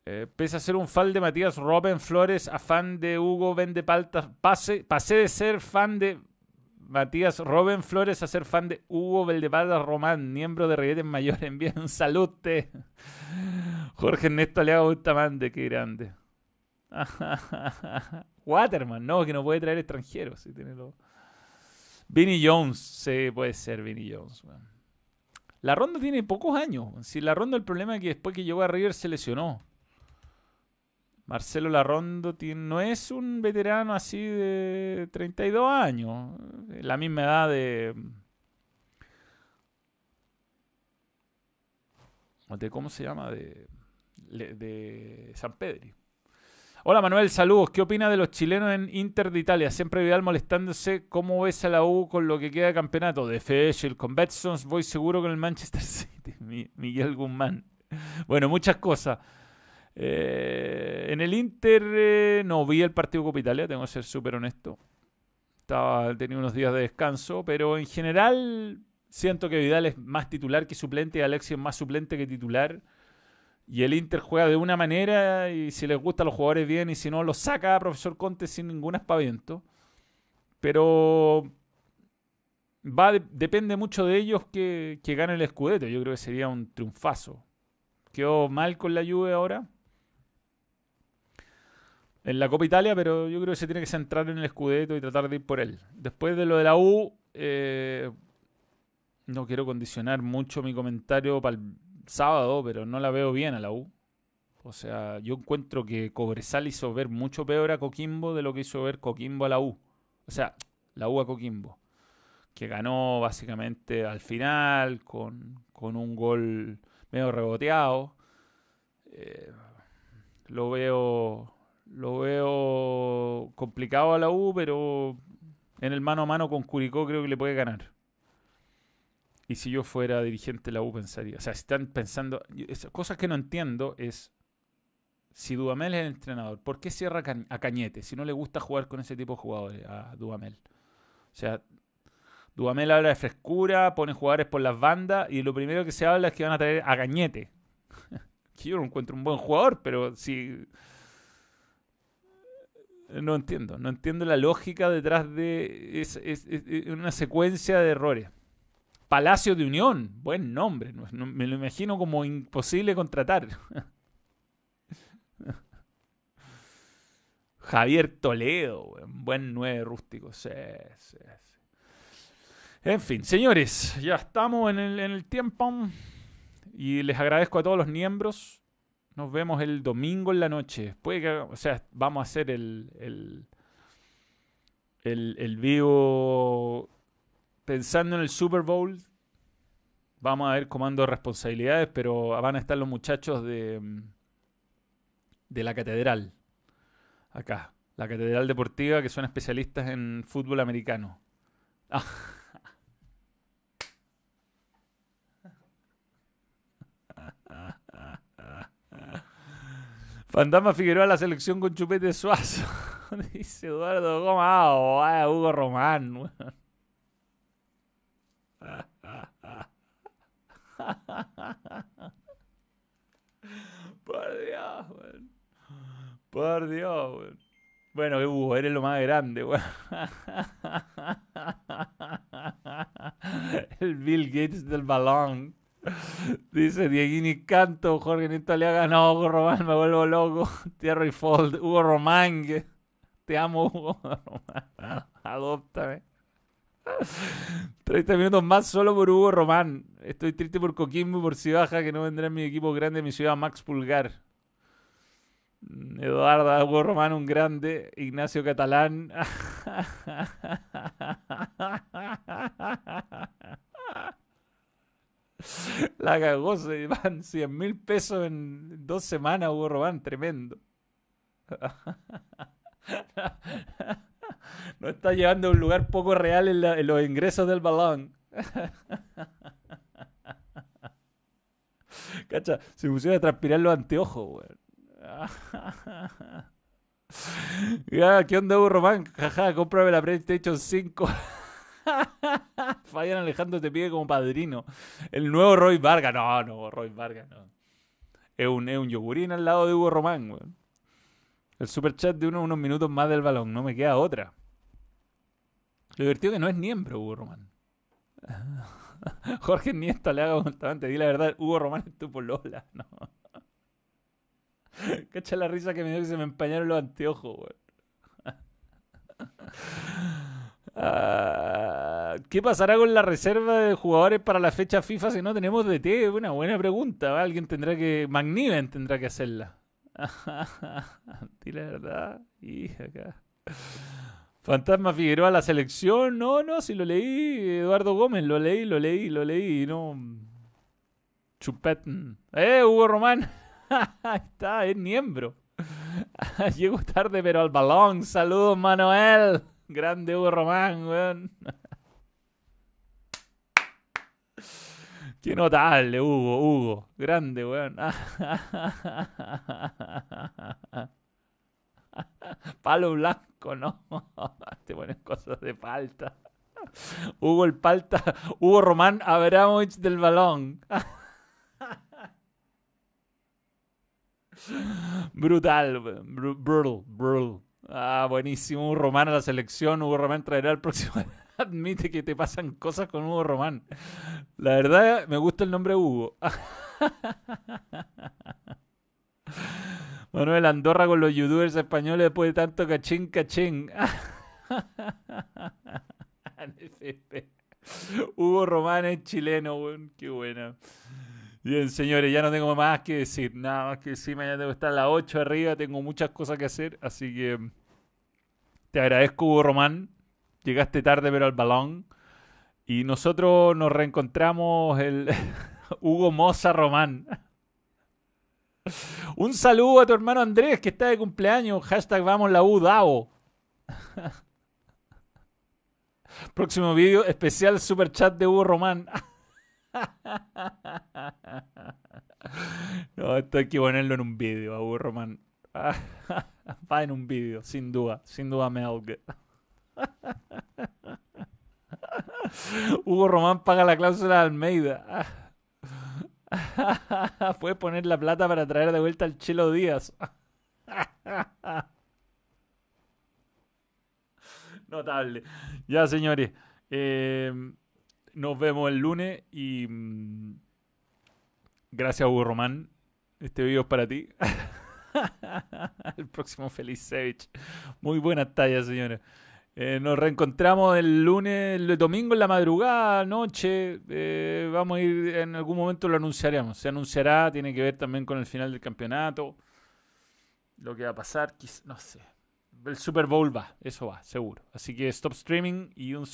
Eh, pese a ser un fan de Matías Robben Flores, a fan de Hugo Vende Paltas, pase, pasé de ser fan de Matías Robben Flores a ser fan de Hugo Veldepaltas Román, miembro de Reguetes Mayores. Envíen un saludo. Jorge Ernesto Leago Bustamante, qué grande. Waterman, no, que no puede traer extranjeros. tiene Vinny Jones, sí, puede ser Vinny Jones. La ronda tiene pocos años. Si la ronda, el problema es que después que llegó a River se lesionó. Marcelo Larrondo no es un veterano así de 32 años. La misma edad de. de ¿Cómo se llama? De, de San Pedri. Hola Manuel, saludos. ¿Qué opina de los chilenos en Inter de Italia? Siempre Vidal molestándose. ¿Cómo ves a la U con lo que queda de campeonato? De Fechel, con Betsons, voy seguro con el Manchester City. Miguel Guzmán. Bueno, muchas cosas. Eh, en el Inter eh, no vi el partido Copa Italia, tengo que ser súper honesto. Estaba, tenía unos días de descanso, pero en general siento que Vidal es más titular que suplente y Alexis es más suplente que titular. Y el Inter juega de una manera y si les gusta a los jugadores bien y si no, los saca a profesor Conte sin ningún espaviento. Pero va depende mucho de ellos que, que gane el Scudetto. Yo creo que sería un triunfazo. Quedó mal con la Juve ahora. En la Copa Italia, pero yo creo que se tiene que centrar en el Scudetto y tratar de ir por él. Después de lo de la U, eh, no quiero condicionar mucho mi comentario para el sábado, pero no la veo bien a la U. O sea, yo encuentro que Cobresal hizo ver mucho peor a Coquimbo de lo que hizo ver Coquimbo a la U. O sea, la U a Coquimbo. Que ganó básicamente al final con, con un gol medio reboteado. Eh, lo veo. Lo veo complicado a la U, pero en el mano a mano con Curicó creo que le puede ganar. Y si yo fuera dirigente de la U pensaría, o sea, están pensando, cosas que no entiendo es, si Dudamel es el entrenador, ¿por qué cierra a Cañete si no le gusta jugar con ese tipo de jugadores a Dudamel? O sea, Dudamel habla de frescura, pone jugadores por las bandas y lo primero que se habla es que van a traer a Cañete. que yo no encuentro un buen jugador, pero si... No entiendo, no entiendo la lógica detrás de es, una secuencia de errores. Palacio de Unión, buen nombre. me lo imagino como imposible contratar. Javier Toledo, buen nueve rústico. En fin, señores, ya estamos en el, tiempo. Y les agradezco a todos los miembros. Nos vemos el domingo en la noche. Puede que, o sea, vamos a hacer el, el, el vivo pensando en el Super Bowl, vamos a ver comando de responsabilidades, pero van a estar los muchachos de, de la catedral. Acá. La catedral deportiva, que son especialistas en fútbol americano. Ah. Fantasma Figueroa la selección con chupete suazo. Dice Eduardo Goma. Hugo Román. Por Dios, Por Dios, Bueno, Hugo, eres lo más grande, El Bill Gates del balón. Dice Dieguini Canto, Jorge Nito Aliaga, no, Hugo Román, me vuelvo loco. Tierra y Fold, Hugo Román, te amo, Hugo Román. Adóptame. 30 minutos más solo por Hugo Román. Estoy triste por Coquimbo y por Cibaja, que no vendrá en mi equipo grande mi ciudad, Max Pulgar. Eduardo Hugo Román, un grande. Ignacio Catalán. La cagó, se van 100 mil pesos en dos semanas, Hugo Román, tremendo. No está llevando a un lugar poco real en, los ingresos del balón. Cacha, se pusieron a transpirar los anteojos, weón. Ya, ¿qué onda, Hugo Román? Jaja, cómprame la PlayStation 5. Fabián Alejandro te pide como padrino. El nuevo Roy Vargas. No, no, Roy Vargas, no. Es un, es un yogurín al lado de Hugo Román, weón. El super chat de unos minutos más del balón. No me queda otra. Lo divertido que no es miembro Hugo Román. Jorge Nieto le hago constante. Di la verdad, Hugo Román es tu polola. No. Cacha la risa que me dio que se me empañaron los anteojos. Ah, ¿Qué pasará con la reserva de jugadores para la fecha FIFA si no tenemos DT? Una buena pregunta. Alguien tendrá que. Magniven tendrá que hacerla. Di la verdad. Y acá. Fantasma Figueroa la selección. No, no, si lo leí. Eduardo Gómez, lo leí, lo leí, lo leí. No. Chupet. ¡Eh, Hugo Román! Ahí está, es miembro. Llego tarde, pero al balón. Saludos, Manuel. Grande Hugo Román, weón. Qué notable, Hugo, Hugo. Grande, weón. Palo blanco, no. Te pones cosas de falta. Hugo el palta. Hugo Román Abramovich del balón. Brutal, brutal, brutal. Ah, buenísimo. Hugo Román a la selección. Hugo Román traerá el próximo. Admite que te pasan cosas con Hugo Román. La verdad, me gusta el nombre Hugo. Manuel Andorra con los youtubers españoles después de tanto cachín, cachín. Hugo Román es chileno, weón. Qué buena. Bien, señores, ya no tengo más que decir. Nada más que decir. Mañana tengo que estar a las 8 arriba. Tengo muchas cosas que hacer. Así que te agradezco, Hugo Román. Llegaste tarde, pero al balón. Y nosotros nos reencontramos el Hugo Moza Román. Un saludo a tu hermano Andrés que está de cumpleaños. Hashtag vamos la U Próximo vídeo especial super chat de Hugo Román. no, esto hay que ponerlo en un vídeo Hugo Román. Va en un vídeo, sin duda, sin duda Melg. Hugo Román paga la cláusula de Almeida. Puedes poner la plata para traer de vuelta al Chelo Díaz. Notable. Ya, señores. Em, nos vemos el lunes y. Mm, gracias, Hugo Román. Este video es para ti. el próximo Feliz Savage. Muy buena talla, señores. Eh, nos reencontramos el lunes, el domingo en la madrugada, noche. Eh, vamos a ir, en algún momento lo anunciaremos. Se anunciará, tiene que ver también con el final del campeonato. Lo que va a pasar, no sé. El Super Bowl va, eso va, seguro. Así que stop streaming y un